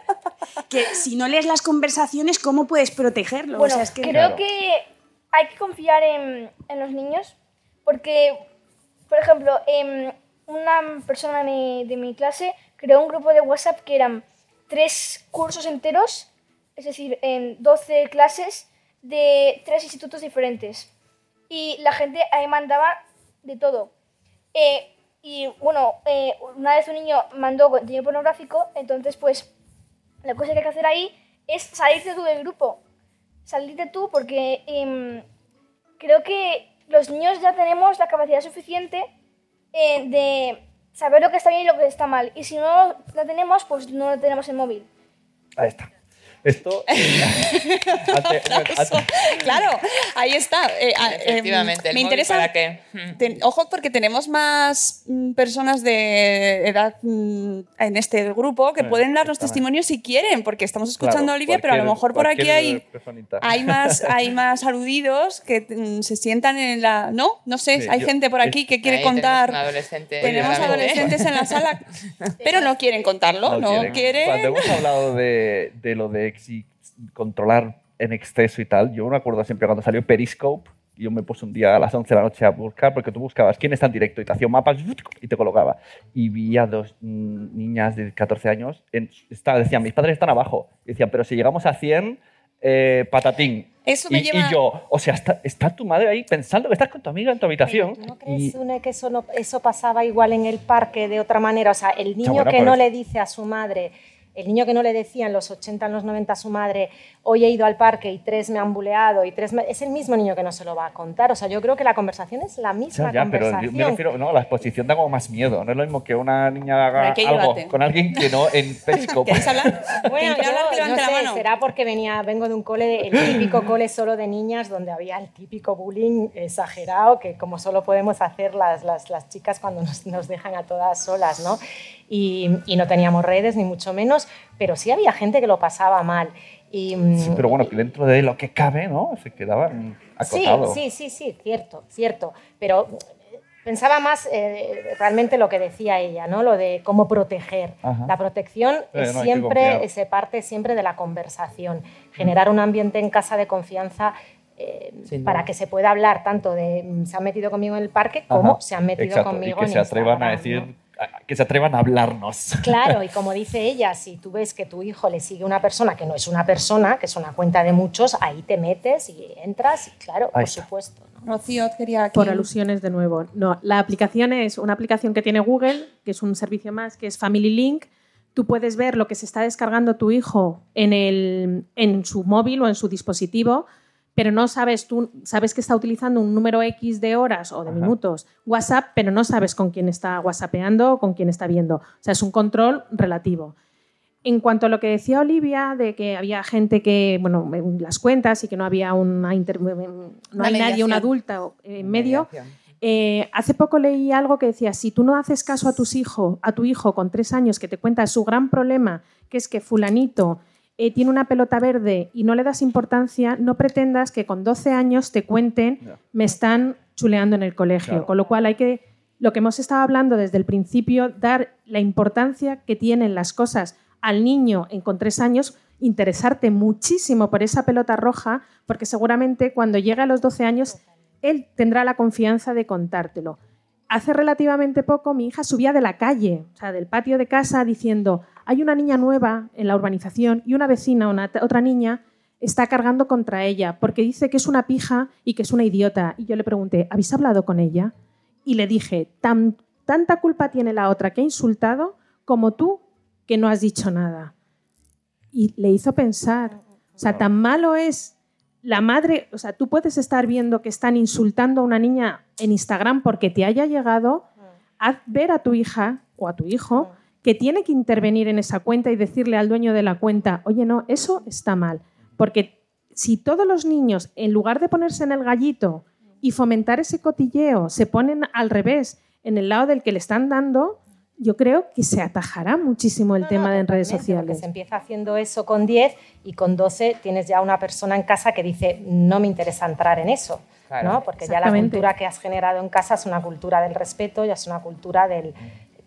que si no lees las conversaciones, ¿cómo puedes protegerlo? Bueno, o sea, es que creo Claro. que hay que confiar en, en los niños porque, por ejemplo, em, una persona de mi, clase creó un grupo de WhatsApp que eran tres cursos enteros, es decir, en 12 clases de tres institutos diferentes. Y la gente ahí mandaba de todo. Eh, y bueno, eh, una vez un niño mandó contenido pornográfico, entonces pues la cosa que hay que hacer ahí es salirte tú del grupo. Salirte tú porque em, creo que los niños ya tenemos la capacidad suficiente eh, de saber lo que está bien y lo que está mal. Y si no la tenemos, pues no tenemos en móvil. ahí está. Esto. Ante- ante- Claro, ahí está. Eh, ah, em, Efectivamente, me interesa. para qué. Ten- ojo, porque tenemos más mm, personas de edad mm, en este grupo que Eh, pueden darnos testimonios si quieren, porque estamos escuchando claro, a Olivia, pero a lo mejor por aquí hay, personita. hay más hay más aludidos que mm, se sientan en la. ¿No? No sé, Sí, hay yo- gente por aquí que quiere contar. Tenemos adolescente. Adolescentes en la sala, pero no quieren contarlo, no, quieren. quieren. Cuando hemos hablado de, de lo de exi- controlar en exceso y tal, yo me acuerdo siempre cuando salió Periscope, yo me puse un día a las 11 de la noche a buscar, porque tú buscabas quién está en directo y te hacía un mapa y te colocaba. Y vi a dos niñas de 14 años, en, estaba, decían, mis padres están abajo. Y decían, pero si llegamos a 100, eh, patatín. Eso me y, lleva- y yo, o sea, está, está tu madre ahí pensando que estás con tu amiga en tu habitación. ¿Tú no crees, y, Sune, que eso, no- eso pasaba igual en el parque de otra manera? O sea, el niño que no es- le dice a su madre, el niño que no le decía en los 80, en los 90 a su madre, hoy he ido al parque y tres me han buleado, y tres me-", es el mismo niño que no se lo va a contar. O sea, yo creo que la conversación es la misma Ya, ya, pero yo conversación. me refiero, no, la exposición da como más miedo. No es lo mismo que una niña haga Pero algo con alguien que no en Periscope. ¿Queréis hablar? Bueno, ¿Quién quiere hablar? yo Que no la sé, mano. será porque venía, vengo de un cole, el típico cole solo de niñas, donde había el típico bullying exagerado, que como solo podemos hacer las, las, las chicas cuando nos, nos dejan a todas solas, ¿no? Y, y no teníamos redes, ni mucho menos, pero sí había gente que lo pasaba mal. Y, mm, Sí, pero bueno, que dentro de lo que cabe, ¿no? Se quedaba mm, Sí, sí, sí, sí, cierto, cierto. Pero eh, pensaba más eh, realmente lo que decía ella, ¿no? Lo de cómo proteger. Ajá. La protección Eh, es no, siempre se parte siempre de la conversación. Generar un ambiente en casa de confianza eh, para que se pueda hablar tanto de mm, se han metido conmigo en el parque como Ajá, se han metido exacto, conmigo y que en se atrevan a decir, ¿no? Que se atrevan a hablarnos. Claro, y como dice ella, si tú ves que tu hijo le sigue una persona que no es una persona, que es una cuenta de muchos, ahí te metes y entras, y claro, por supuesto. Rocío, quería aquí... Por alusiones de nuevo. No, la aplicación es una aplicación que tiene Google, que es un servicio más, que es Family Link. Tú puedes ver lo que se está descargando tu hijo en, el, en su móvil o en su dispositivo, pero no sabes, tú sabes que está utilizando un número X de horas o de minutos WhatsApp, pero no sabes con quién está WhatsAppeando o con quién está viendo. O sea, es un control relativo. En cuanto a lo que decía Olivia, de que había gente que, bueno, en las cuentas y que no había una inter- no Una hay nadie, un adulto en medio, eh, hace poco leí algo que decía, si tú no haces caso a tus hijos, a tu hijo con tres años que te cuenta su gran problema, que es que fulanito eh, tiene una pelota verde y no le das importancia, no pretendas que con 12 años te cuenten, me están chuleando en el colegio. Claro. Con lo cual hay que, lo que hemos estado hablando desde el principio, dar la importancia que tienen las cosas al niño en, con tres años, interesarte muchísimo por esa pelota roja, porque seguramente cuando llegue a los 12 años él tendrá la confianza de contártelo. Hace relativamente poco mi hija subía de la calle, o sea, del patio de casa, diciendo, hay una niña nueva en la urbanización y una vecina, una, otra niña, está cargando contra ella porque dice que es una pija y que es una idiota. Y yo le pregunté, ¿habéis hablado con ella? Y le dije, "Tan- tanta culpa tiene la otra que ha insultado como tú que no has dicho nada. Y le hizo pensar, o sea, tan malo es la madre, o sea, tú puedes estar viendo que están insultando a una niña en Instagram porque te haya llegado, haz ver a tu hija o a tu hijo que tiene que intervenir en esa cuenta y decirle al dueño de la cuenta, oye, no, eso está mal. Porque si todos los niños, en lugar de ponerse en el gallito y fomentar ese cotilleo, se ponen al revés, en el lado del que le están dando, yo creo que se atajará muchísimo el tema de en redes sociales. se empieza haciendo eso con 10 y con 12 tienes ya una persona en casa que dice, no me interesa entrar en eso. Claro. ¿no? Porque ya la cultura que has generado en casa es una cultura del respeto, ya es una cultura del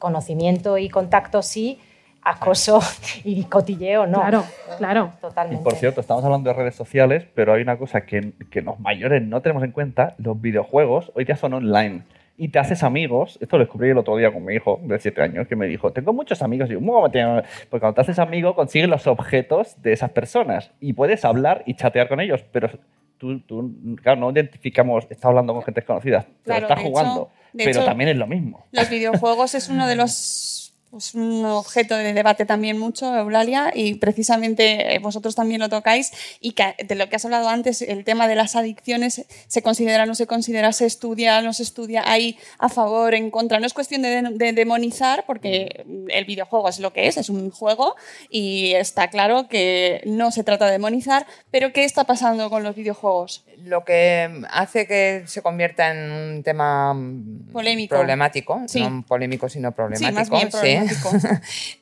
conocimiento y contacto sí, acoso y cotilleo no. Claro, claro. Y Totalmente. por cierto, estamos hablando de redes sociales, pero hay una cosa que, que los mayores no tenemos en cuenta, los videojuegos hoy día son online. Y te haces amigos, esto lo descubrí el otro día con mi hijo de 7 años, que me dijo, tengo muchos amigos, y yo, "¿Cómo te-?" porque cuando te haces amigo consigues los objetos de esas personas y puedes hablar y chatear con ellos, pero tú, tú claro, no identificamos, está hablando con gente desconocida, te Claro, lo estás de hecho- jugando, de pero hecho- también es lo mismo. Los videojuegos es uno de los pues, un objeto de debate también mucho, Eulalia, y precisamente eh, vosotros también lo tocáis. Y que, de lo que has hablado antes, el tema de las adicciones, se considera, no se considera, se estudia, no se estudia, hay a favor, en contra. No es cuestión de, de demonizar, porque el videojuego es lo que es, es un juego, y está claro que no se trata de demonizar, pero ¿qué está pasando con los videojuegos? Lo que hace que se convierta en un tema mm, Polémico. problemático, Sí. no polémico sino problemático, más bien sí,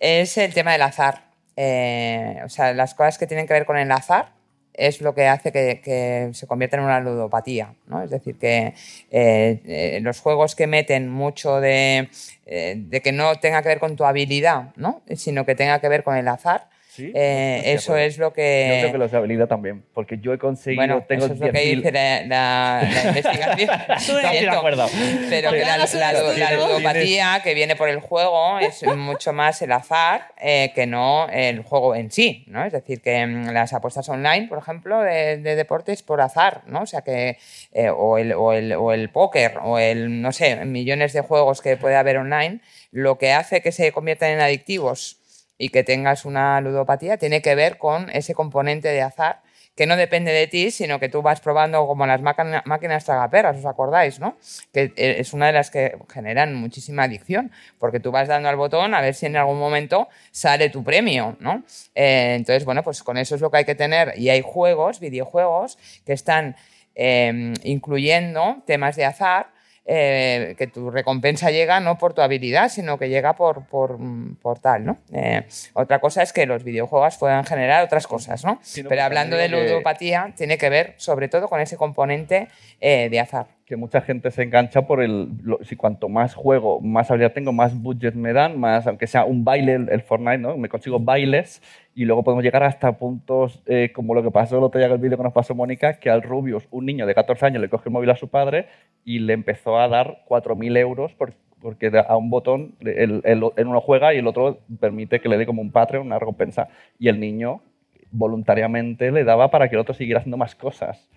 es el tema del azar. Eh, o sea, las cosas que tienen que ver con el azar es lo que hace que, se convierta en una ludopatía. ¿no? Es decir, que eh, eh, los juegos que meten mucho de, de que no tenga que ver con tu habilidad, ¿no? sino que tenga que ver con el azar, Sí, eh, eso es lo Yo que... creo que los de habilidad también, porque yo he conseguido, Bueno, tengo eso es lo que 10.000 dice la, la- la investigación. Estoy de Cierto. acuerdo. Pero que la, ludopatía que viene por el juego es mucho más el azar eh, que no el juego en sí, ¿no? Es decir, que mm, las apuestas online, por ejemplo, de, de deportes por azar, ¿no? O sea que eh, o, el, o, el, o el póker o el, no sé, millones de juegos que puede haber online, lo que hace que se conviertan en adictivos y que tengas una ludopatía tiene que ver con ese componente de azar que no depende de ti, sino que tú vas probando como las máquina- máquinas tragaperras, ¿os acordáis, no? Que eh, es una de las que generan muchísima adicción, porque tú vas dando al botón a ver si en algún momento sale tu premio, ¿no? Eh, entonces, bueno, pues con eso es lo que hay que tener. Y hay juegos, videojuegos, que están eh, incluyendo temas de azar, eh, que tu recompensa llega no por tu habilidad, sino que llega por, por, por tal, ¿no? Eh, otra cosa es que los videojuegos puedan generar otras cosas, ¿no? Pero pues hablando de digo que- ludopatía, tiene que ver sobre todo con ese componente eh, de azar. Que mucha gente se engancha por el, lo- si cuanto más juego, más habilidad tengo, más budget me dan, más, aunque sea un baile el, el Fortnite, ¿no? Me consigo bailes y luego podemos llegar hasta puntos eh, como lo que pasó el otro día en el vídeo que nos pasó Mónica, que al Rubius, un niño de 14 años, le coge el móvil a su padre y le empezó a dar 4.000 euros por- porque a un botón el- el uno juega y el otro permite que le dé como un Patreon, una recompensa. Y el niño voluntariamente le daba para que el otro siguiera haciendo más cosas.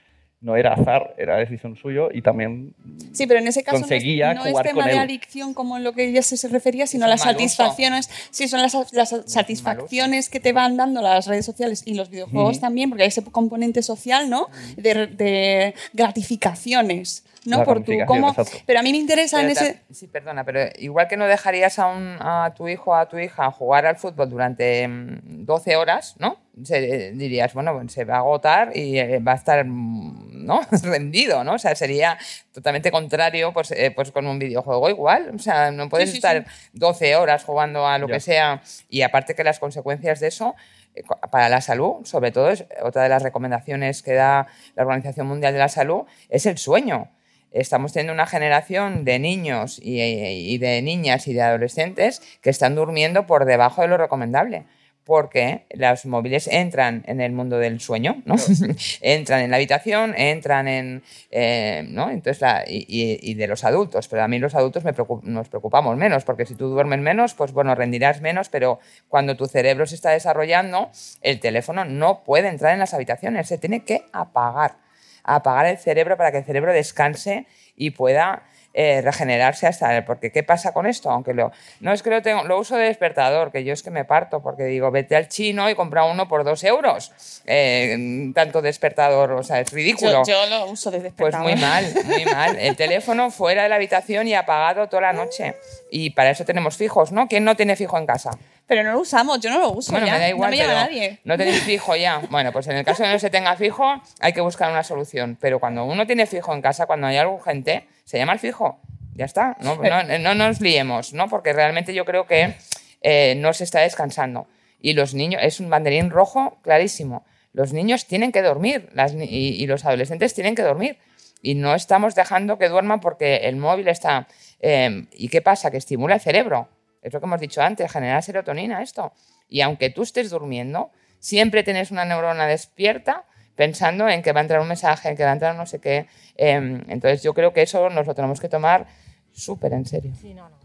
No era azar, era decisión suyo y también Sí, pero en ese caso no es- no es, tema con de él. adicción como en lo que ella se, se refería, sino las satisfacciones. Sí, son las, las satisfacciones que te van dando las redes sociales y los videojuegos también, porque hay ese componente social, ¿no? De, de gratificaciones, ¿no? La Por tu cómo. Pero a mí me interesa Pero en ese. Sí, perdona, pero igual que no dejarías a, un- a tu hijo o a tu hija jugar al fútbol durante mm, 12 horas, ¿no? Se- eh, dirías, bueno, se va a agotar y eh, va a estar mm, ¿no? rendido, ¿no? O sea, sería totalmente contrario pues, eh, pues con un videojuego igual. O sea, no puedes sí, estar sí. 12 horas jugando a lo Ya. que sea y aparte que las consecuencias de eso eh, para la salud, sobre todo, es otra de las recomendaciones que da la Organización Mundial de la Salud, es el sueño. Estamos teniendo una generación de niños y, y de niñas y de adolescentes que están durmiendo por debajo de lo recomendable. Porque los móviles entran en el mundo del sueño, ¿no? entran en la habitación, entran en. eh, ¿no? Entonces, la- y, de los adultos. Pero a mí los adultos me preocup- nos preocupamos menos, porque si tú duermes menos, pues bueno, rendirás menos, pero cuando tu cerebro se está desarrollando, el teléfono no puede entrar en las habitaciones, se tiene que apagar apagar el cerebro para que el cerebro descanse y pueda eh, regenerarse hasta porque qué pasa con esto aunque lo no es que lo tengo lo uso de despertador que yo es que me parto porque digo vete al chino y compra uno por dos euros Eh, tanto despertador o sea es ridículo Yo, yo lo uso de pues despertador. muy mal, muy mal. El teléfono fuera de la habitación y apagado toda la noche. Y para eso tenemos fijos, ¿no? ¿Quién no tiene fijo en casa? Pero no lo usamos, yo no lo uso. Bueno, ya. me da igual, no me llama nadie. no tenéis fijo ya. Bueno, pues en el caso de no se tenga fijo, hay que buscar una solución. Pero cuando uno tiene fijo en casa, cuando hay algo urgente, se llama el fijo. Ya está. No, no, no nos liemos, ¿no? Porque realmente yo creo que eh, no se está descansando. Y los niños, es un banderín rojo clarísimo. Los niños tienen que dormir las y, y los adolescentes tienen que dormir. Y no estamos dejando que duerman porque el móvil está... eh, ¿Y qué pasa? Que estimula el cerebro. Es lo que hemos dicho antes, genera serotonina esto. Y aunque tú estés durmiendo, siempre tienes una neurona despierta pensando en que va a entrar un mensaje, en que va a entrar no sé qué. Eh, entonces yo creo que eso nos lo tenemos que tomar súper en serio. Sí, no, no.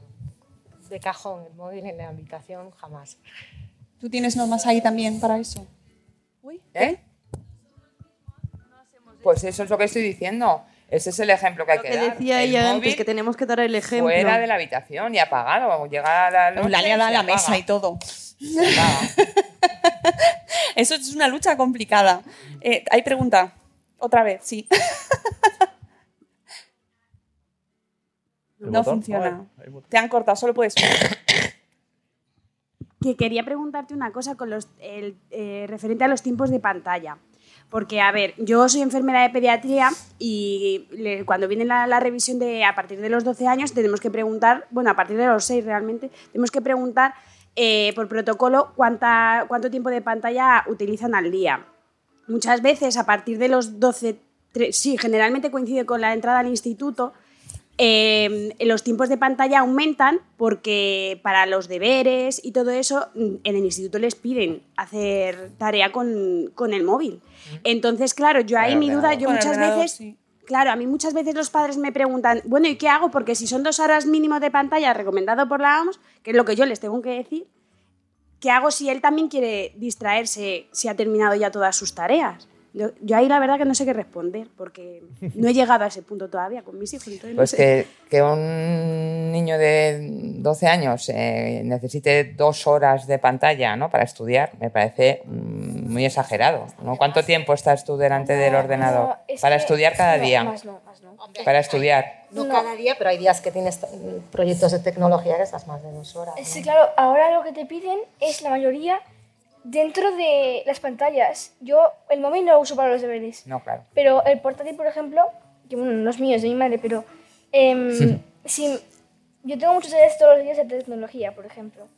De cajón, el móvil en la habitación, jamás. ¿Tú tienes normas ahí también para eso? Uy, ¿Eh? Pues eso es lo que estoy diciendo. Ese es el ejemplo que hay Lo que, que dar. decía El ella móvil antes, que tenemos que dar el ejemplo. Fuera de la habitación y apagado. Llegar a la noche La liada a la mesa y todo. Eso es una lucha complicada. Eh, hay pregunta. Otra vez, sí. ¿El no botón? funciona. Te han cortado, solo puedes. que quería preguntarte una cosa con los, el, eh, referente a los tiempos de pantalla. Porque, a ver, yo soy enfermera de pediatría y cuando viene la, la revisión de a partir de los 12 años tenemos que preguntar, bueno, a partir de los 6 realmente, tenemos que preguntar eh, por protocolo cuánta, cuánto tiempo de pantalla utilizan al día. Muchas veces a partir de los 12, tre- sí, generalmente coincide con la entrada al instituto, eh, los tiempos de pantalla aumentan porque para los deberes y todo eso mm, en el instituto les piden hacer tarea con, con el móvil. Entonces, claro, yo ahí mi duda, yo muchas veces, sí. claro, a mí muchas veces los padres me preguntan, bueno, ¿y qué hago? Porque si son dos horas mínimo de pantalla recomendado por la OMS, que es lo que yo les tengo que decir, ¿qué hago si él también quiere distraerse si ha terminado ya todas sus tareas? Yo, yo ahí la verdad que no sé qué responder, porque no he llegado a ese punto todavía con mis hijos. Entonces no Pues sé. que, que un niño de 12 años eh, necesite dos horas de pantalla ¿no? para estudiar me parece mm, muy exagerado. ¿no? ¿Cuánto tiempo estás tú delante del ordenador? No, es Para que- estudiar cada no, día. Más no, más no. Para estudiar. No, cada día, pero hay días que tienes proyectos de tecnología que estás más de dos horas. ¿no? Sí, claro, ahora lo que te piden es la mayoría dentro de las pantallas. Yo el móvil no lo uso para los deberes, No, claro. pero el portátil, por ejemplo, que bueno, no es mío, es de mi madre, pero em, si, yo tengo muchos deberes todos los días de tecnología, por ejemplo,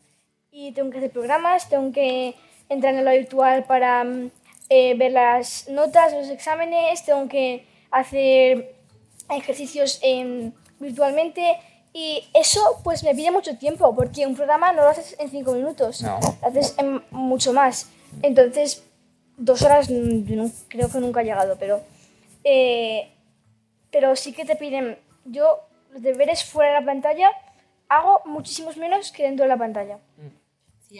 y tengo que hacer programas, tengo que entrar en lo virtual para mm, eh, ver las notas, los exámenes, tengo que hacer ejercicios em, virtualmente y eso pues me pide mucho tiempo porque un programa no lo haces en cinco minutos, No. lo haces en mucho más. Entonces, dos horas mm, yo no- creo que nunca he llegado, pero, eh, pero sí que te piden, yo los deberes fuera de la pantalla hago muchísimos menos que dentro de la pantalla.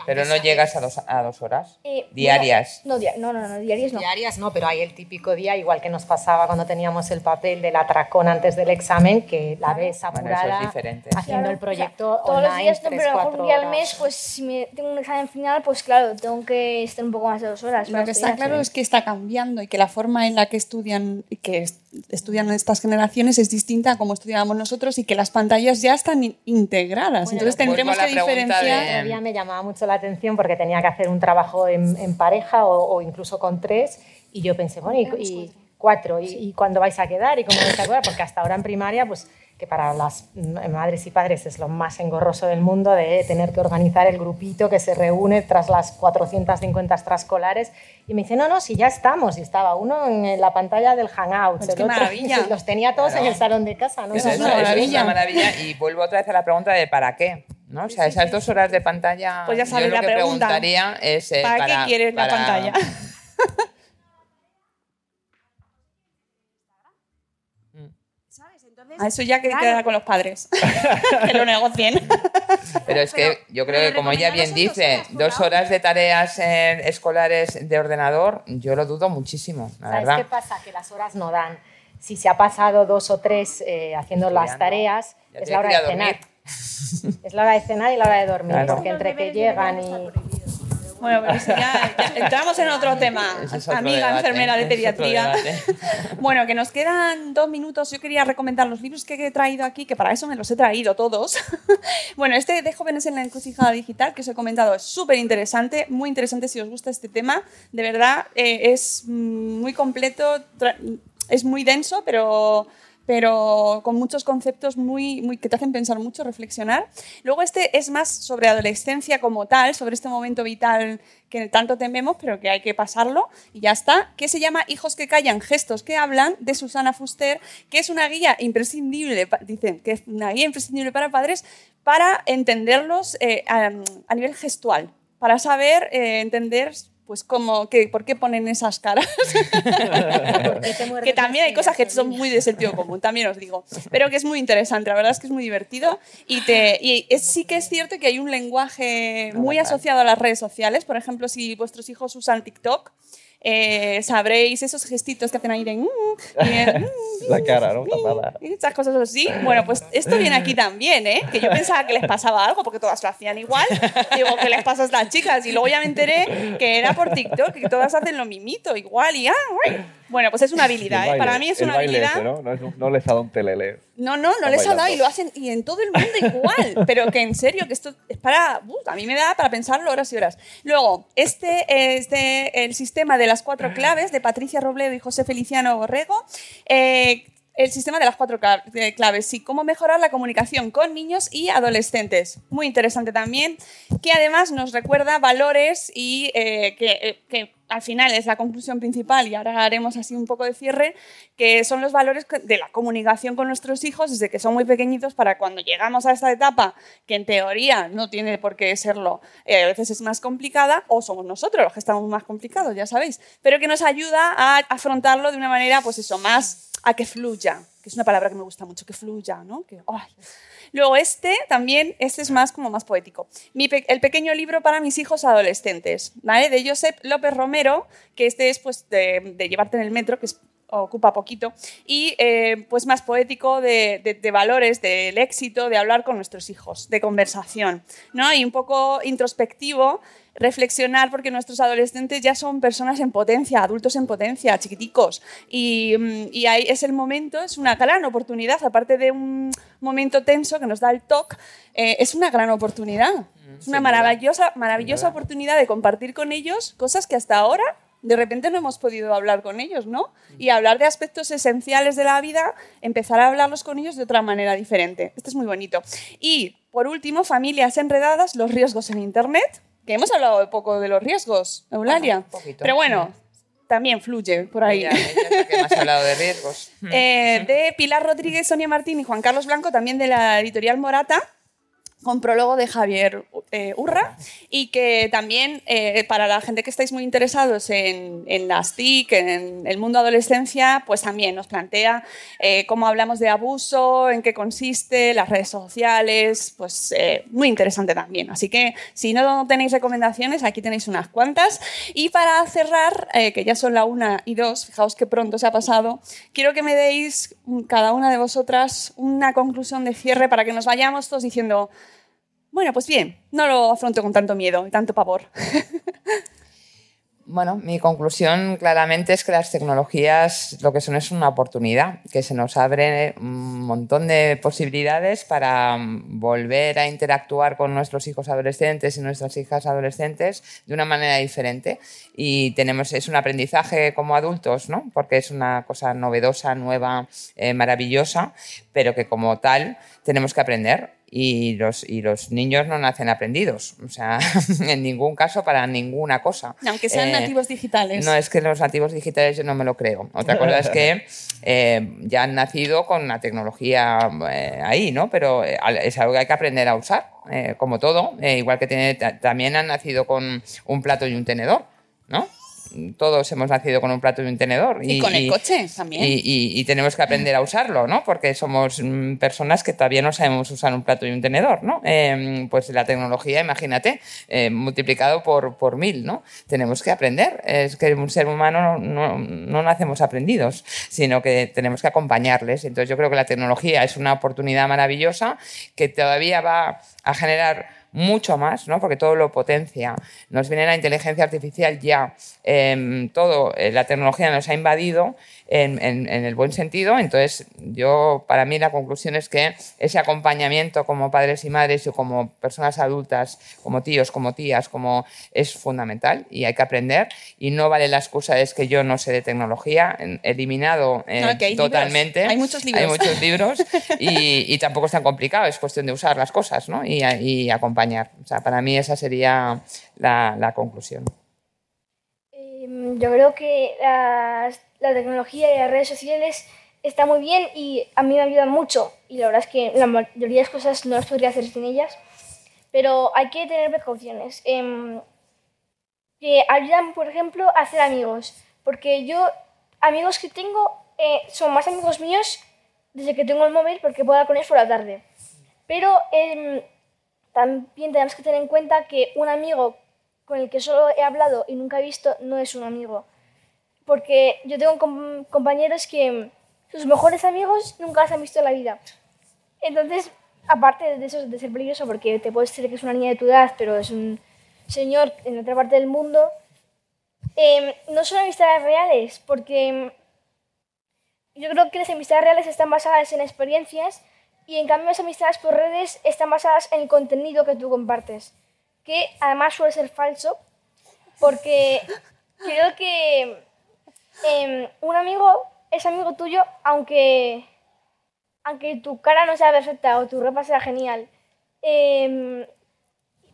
Pero no llegas a dos, a dos horas. Eh, Diarias. No, dia- no, no, no, diarias no. Diarias no, pero hay el típico día, igual que nos pasaba cuando teníamos el papel del atracón antes del examen, que la ves Bueno, eso apurada es diferente. haciendo Claro, el proyecto o sea, todos los días no, tres, pero a lo mejor un día al mes, pues si me tengo un examen final, pues claro, tengo que estar un poco más de dos horas. Lo que está claro es que está cambiando y que la forma en la que estudian y que estudian estas generaciones es distinta a como estudiábamos nosotros y que las pantallas ya están in- integradas. Entonces tendremos que diferenciar. de- me llamaba mucho la atención porque tenía que hacer un trabajo en, en pareja o, o incluso con tres y yo pensé, bueno, y, y cuatro, y, y cuándo vais a quedar? ¿Y cómo vais a quedar? Porque hasta ahora en primaria, pues que para las madres y padres es lo más engorroso del mundo de tener que organizar el grupito que se reúne tras las 450 extraescolares y me dice, no, no, si ya estamos, y estaba uno en la pantalla del Hangout, Pues el qué otro- maravilla. los tenía todos Claro. en el salón de casa, ¿no? Eso, Eso es eso- una es maravilla. una maravilla. Y vuelvo otra vez a la pregunta de ¿para qué? ¿No? O sea, esas dos horas de pantalla. Pues ya yo sabes lo la que pregunta. preguntaría es. eh, ¿Para, qué quieres la para- pantalla? A eso ya que Claro. queda con los padres. que lo negocien. Pero es que yo creo que, como ella bien dice, dos horas de tareas eh, escolares de ordenador, yo lo dudo muchísimo, la ¿Sabes verdad. qué pasa? Que las horas no dan. Si se ha pasado dos o tres eh, haciendo las tareas, Ya es la hora de cenar. Es la hora de cenar y la hora de dormir, Claro. porque entre que llegan y... Bueno, pero ya, ya entramos en otro tema. Ese es otro Amiga debate, enfermera de pediatría. Bueno, que nos quedan dos minutos. Yo quería recomendar los libros que he traído aquí, que para eso me los he traído todos. bueno, este de Jóvenes en la Encrucijada Digital, que os he comentado, es súper interesante, muy interesante si os gusta este tema. De verdad, eh, es mm, muy completo, es muy denso, pero pero con muchos conceptos muy, que te hacen pensar mucho, reflexionar. Luego este es más sobre adolescencia como tal, sobre este momento vital que tanto tememos, pero que hay que pasarlo y ya está, que se llama Hijos que callan, gestos que hablan, de Susana Fuster, que es una guía imprescindible, dicen que es una guía imprescindible para padres para entenderlos eh, a, a nivel gestual, para saber eh, entender pues cómo, que, por qué ponen esas caras. que también hay cosas que son muy de sentido común, también os digo. Pero que es muy interesante, la verdad es que es muy divertido. Y, te, y es- sí que es cierto que hay un lenguaje muy asociado a las redes sociales. Por ejemplo, si vuestros hijos usan TikTok, eh, sabréis esos gestitos que hacen ahí de... "Mm", de, "Mm", La cara, ¿no? Tapada. y esas cosas así. Bueno, pues esto viene aquí también, ¿eh? Que yo pensaba que les pasaba algo porque todas lo hacían igual. Digo, ¿qué les pasa a estas chicas? Y luego ya me enteré que era por TikTok, que todas hacen lo mimito igual y ah, uy. Bueno, pues es una habilidad, ¿eh? Para mí es una habilidad. ese, ¿no? No, es un- no les ha dado un telele. No, no, no les ha dado y lo hacen y en todo el mundo igual. Pero que en serio, que esto es para. uf, a mí me da para pensarlo horas y horas. Luego, este es de el sistema de las cuatro claves de Patricia Robledo y José Feliciano Borrego. Eh, el sistema de las cuatro cla- claves, sí, cómo mejorar la comunicación con niños y adolescentes. Muy interesante también, que además nos recuerda valores y eh, que, eh, que al final es la conclusión principal y ahora haremos así un poco de cierre, que son los valores de la comunicación con nuestros hijos desde que son muy pequeñitos para cuando llegamos a esta etapa, que en teoría no tiene por qué serlo, eh, a veces es más complicada, o somos nosotros los que estamos más complicados, ya sabéis, pero que nos ayuda a afrontarlo de una manera, pues eso, más a que fluya, que es una palabra que me gusta mucho, que fluya, ¿no? Luego este también, este es más como más poético. El pequeño libro para mis hijos adolescentes, ¿vale? De Josep López Romero, que este es pues de, llevarte en el metro, que ocupa poquito, y eh, pues más poético de, de- de valores, del éxito, de hablar con nuestros hijos, de conversación, ¿no? Y un poco introspectivo, reflexionar porque nuestros adolescentes ya son personas en potencia, adultos en potencia, chiquiticos. Y, mm, y ahí es el momento, es una gran oportunidad, aparte de un momento tenso que nos da el TOC, eh, es una gran oportunidad. es una maravillosa, maravillosa oportunidad de compartir con ellos cosas que hasta ahora de repente no hemos podido hablar con ellos, ¿no? Y hablar de aspectos esenciales de la vida, empezar a hablarlos con ellos de otra manera diferente. Esto es muy bonito. Y, por último, familias enredadas, los riesgos en Internet, que hemos hablado de poco de los riesgos, Eulalia. poquito. Pero bueno, también fluye por ahí. Es la que ha hablado de riesgos. Eh, de Pilar Rodríguez, Sonia Martín y Juan Carlos Blanco, también de la editorial Morata con prólogo de Javier eh, Urra y que también eh, para la gente que estáis muy interesados en, en, las TIC, en el mundo adolescencia, pues también nos plantea eh, cómo hablamos de abuso, en qué consiste, las redes sociales, pues eh, muy interesante también. Así que si no tenéis recomendaciones, aquí tenéis unas cuantas. Y para cerrar, eh, que ya son la una y dos, fijaos que pronto se ha pasado, quiero que me deis cada una de vosotras una conclusión de cierre para que nos vayamos todos diciendo bueno, pues bien, no lo afronto con tanto miedo y tanto pavor. Bueno, mi conclusión claramente es que las tecnologías lo que son es una oportunidad, que se nos abre un montón de posibilidades para volver a interactuar con nuestros hijos adolescentes y nuestras hijas adolescentes de una manera diferente. Y tenemos, es un aprendizaje como adultos, ¿no? Porque es una cosa novedosa, nueva, eh, maravillosa, pero que como tal tenemos que aprender y los, y los niños no nacen aprendidos, o sea, en ningún caso para ninguna cosa. Aunque sean Eh, nativos digitales. No, es que los nativos digitales yo no me lo creo. Otra cosa es que eh, ya han nacido con la tecnología eh, ahí, ¿no? Pero es algo que hay que aprender a usar, eh, como todo. Igual que tiene, ta- también han nacido con un plato y un tenedor, ¿no? Todos hemos nacido con un plato y un tenedor. Y con el coche también. Y, y- y tenemos que aprender a usarlo, ¿no? Porque somos mm, personas que todavía no sabemos usar un plato y un tenedor, ¿no? Eh, pues la tecnología, imagínate, eh, multiplicado por, por mil, ¿no? Tenemos que aprender. Es que un ser humano no, no, no nacemos aprendidos, sino que tenemos que acompañarles. Entonces yo creo que la tecnología es una oportunidad maravillosa que todavía va a generar mucho más, ¿no? porque todo lo potencia. Nos viene la inteligencia artificial ya, em, todo, eh, la tecnología nos ha invadido en, en- en el buen sentido. Entonces, yo, para mí, la conclusión es que ese acompañamiento como padres y madres y como personas adultas, como tíos, como tías, como es fundamental y hay que aprender. Y no vale la excusa de es que yo no sé de tecnología, eliminado eh, No, libros. totalmente. Hay muchos libros. Hay muchos libros y, y tampoco es tan complicado, es cuestión de usar las cosas ¿no? y, y acompañar. O sea, para mí esa sería la, la conclusión. Em, Yo creo que las- la tecnología y las redes sociales está muy bien y a mí me ayudan mucho. Y la verdad es que la mayoría de las cosas no las podría hacer sin ellas. Pero hay que tener precauciones. Em, que ayudan, por ejemplo, a hacer amigos. Porque yo, amigos que tengo, eh, son más amigos míos desde que tengo el móvil porque puedo hablar con ellos por la tarde. Pero em, también tenemos que tener en cuenta que un amigo con el que solo he hablado y nunca he visto no es un amigo. Porque yo tengo com- compañeros que sus mejores amigos nunca los han visto en la vida. Entonces, aparte de eso, de ser peligroso, porque te puedes decir que es una niña de tu edad, pero es un señor en otra parte del mundo, em, no son amistades reales, porque yo creo que las amistades reales están basadas en experiencias y en cambio las amistades por redes están basadas en el contenido que tú compartes, que además suele ser falso, porque creo que em, un amigo es amigo tuyo aunque, aunque tu cara no sea perfecta o tu ropa sea genial. Em,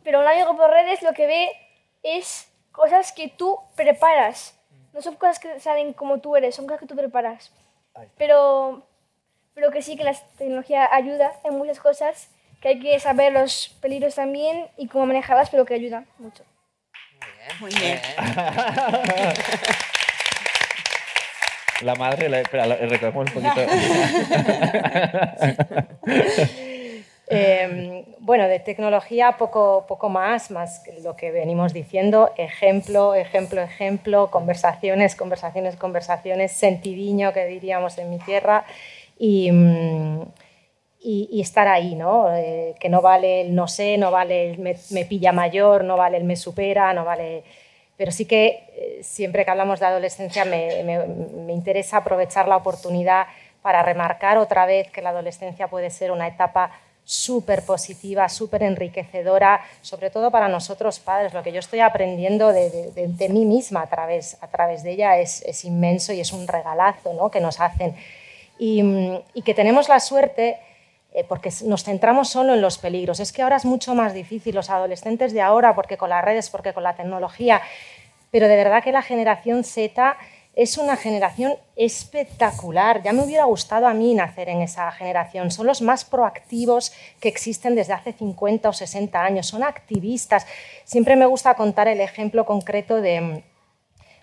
pero un amigo por redes lo que ve es cosas que tú preparas. No son cosas que salen como tú eres, son cosas que tú preparas. Pero, pero que sí que la tecnología ayuda en muchas cosas, que hay que saber los peligros también y cómo manejarlas, pero que ayuda mucho. Muy bien. La madre, la, espera, la- un poquito. Eh, bueno, de tecnología poco, poco más, más lo que venimos diciendo, ejemplo, ejemplo, ejemplo, conversaciones, conversaciones, conversaciones, sentidiño que diríamos en mi tierra y, mm, y estar ahí, ¿no? Eh, que no vale el no sé, no vale el me, me pilla mayor, no vale el me supera, no vale... Pero sí que eh, siempre que hablamos de adolescencia me, me- me interesa aprovechar la oportunidad para remarcar otra vez que la adolescencia puede ser una etapa súper positiva, súper enriquecedora, sobre todo para nosotros padres. Lo que yo estoy aprendiendo de, de- de- de mí misma a través, a través de ella es, es inmenso y es un regalazo ¿no? que nos hacen. Y, y que tenemos la suerte porque nos centramos solo en los peligros. Es que ahora es mucho más difícil, los adolescentes de ahora, porque con las redes, porque con la tecnología, pero de verdad que la generación Z es una generación espectacular. Ya me hubiera gustado a mí nacer en esa generación. Son los más proactivos que existen desde hace 50 o 60 años. Son activistas. Siempre me gusta contar el ejemplo concreto de,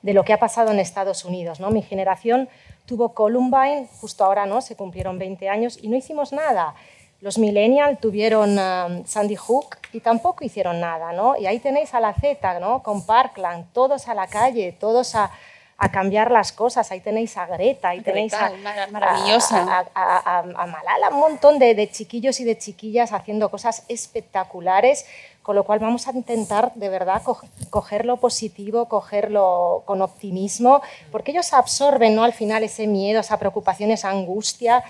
de lo que ha pasado en Estados Unidos. ¿no? Mi generación tuvo Columbine, justo ahora no, se cumplieron 20 años y no hicimos nada. Los millennials tuvieron um, Sandy Hook y tampoco hicieron nada, ¿no? Y ahí tenéis a la Z, ¿no? Con Parkland, todos a la calle, todos a, a cambiar las cosas. Ahí tenéis a Greta, ahí tenéis a, maravillosa. a, a- a Malala, un montón de, de chiquillos y de chiquillas haciendo cosas espectaculares, con lo cual vamos a intentar de verdad co- coger lo positivo, cogerlo con optimismo, porque ellos absorben ¿no? al final ese miedo, esa preocupación, esa angustia.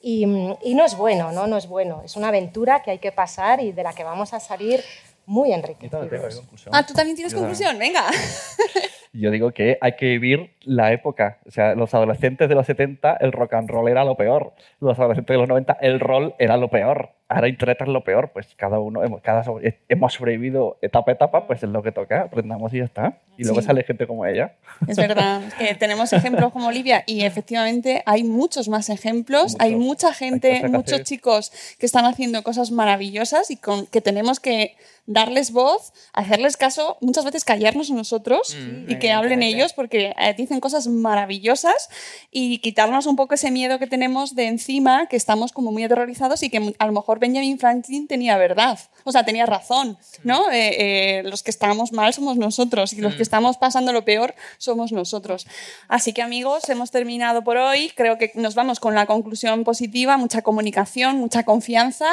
Y, y no es bueno, ¿no? no es bueno. Es una aventura que hay que pasar y de la que vamos a salir muy enriquecidos. Ah, tú también tienes Yo también. conclusión, venga. Yo digo que hay que vivir la época. O sea, los adolescentes de los 70, el rock and roll era lo peor. Los adolescentes de los 90, el roll era lo peor. Ahora Internet es lo peor. Pues cada uno, hemos, cada, sobre- hemos sobrevivido etapa a etapa, pues es lo que toca. Aprendamos y ya está. Y luego Sí. sale gente como ella. Es verdad, que tenemos ejemplos como Olivia y efectivamente hay muchos más ejemplos, hay mucha gente, que muchos chicos que están haciendo cosas maravillosas y con, que tenemos que darles voz, hacerles caso, muchas veces callarnos nosotros Mm, y que hablen ellos porque eh, dicen cosas maravillosas y quitarnos un poco ese miedo que tenemos de encima, que estamos como muy aterrorizados y que a lo mejor Benjamin Franklin tenía verdad, o sea, tenía razón, ¿no? Eh, eh, los que estamos mal somos nosotros y los que estamos pasando lo peor somos nosotros. Así que amigos, hemos terminado por hoy. Creo que nos vamos con la conclusión positiva, mucha comunicación, mucha confianza.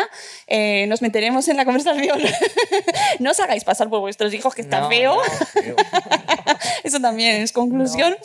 Eh, nos meteremos en la conversación. no os hagáis pasar por vuestros hijos que está No, feo. Eso también es conclusión.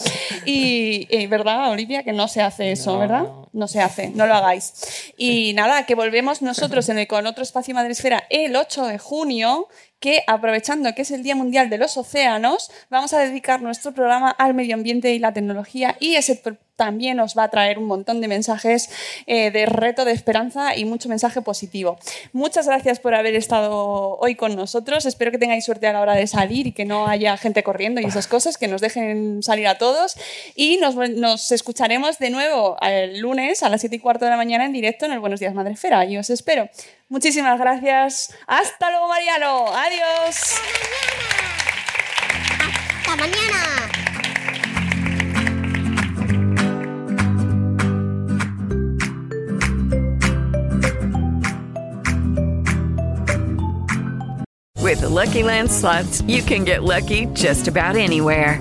Y, y, ¿verdad, Olivia? Que no se hace eso, ¿verdad? No se hace, no lo hagáis. Y nada, que volvemos nosotros en el, con otro espacio Madresfera el 8 de junio, que aprovechando que es el Día Mundial de los Océanos, vamos a dedicar nuestro programa al medio ambiente y la tecnología y ese también nos va a traer un montón de mensajes eh, de reto, de esperanza y mucho mensaje positivo. Muchas gracias por haber estado hoy con nosotros. Espero que tengáis suerte a la hora de salir y que no haya gente corriendo y esas cosas, que nos dejen salir a todos. Y nos, nos escucharemos de nuevo el lunes a las 7 y cuarto de la mañana en directo en el Buenos Días Madrefera. Y os espero. Muchísimas gracias. Hasta luego, Mariano. Adiós. ¡Hasta mañana! With the Lucky Land slots, you can get lucky just about anywhere.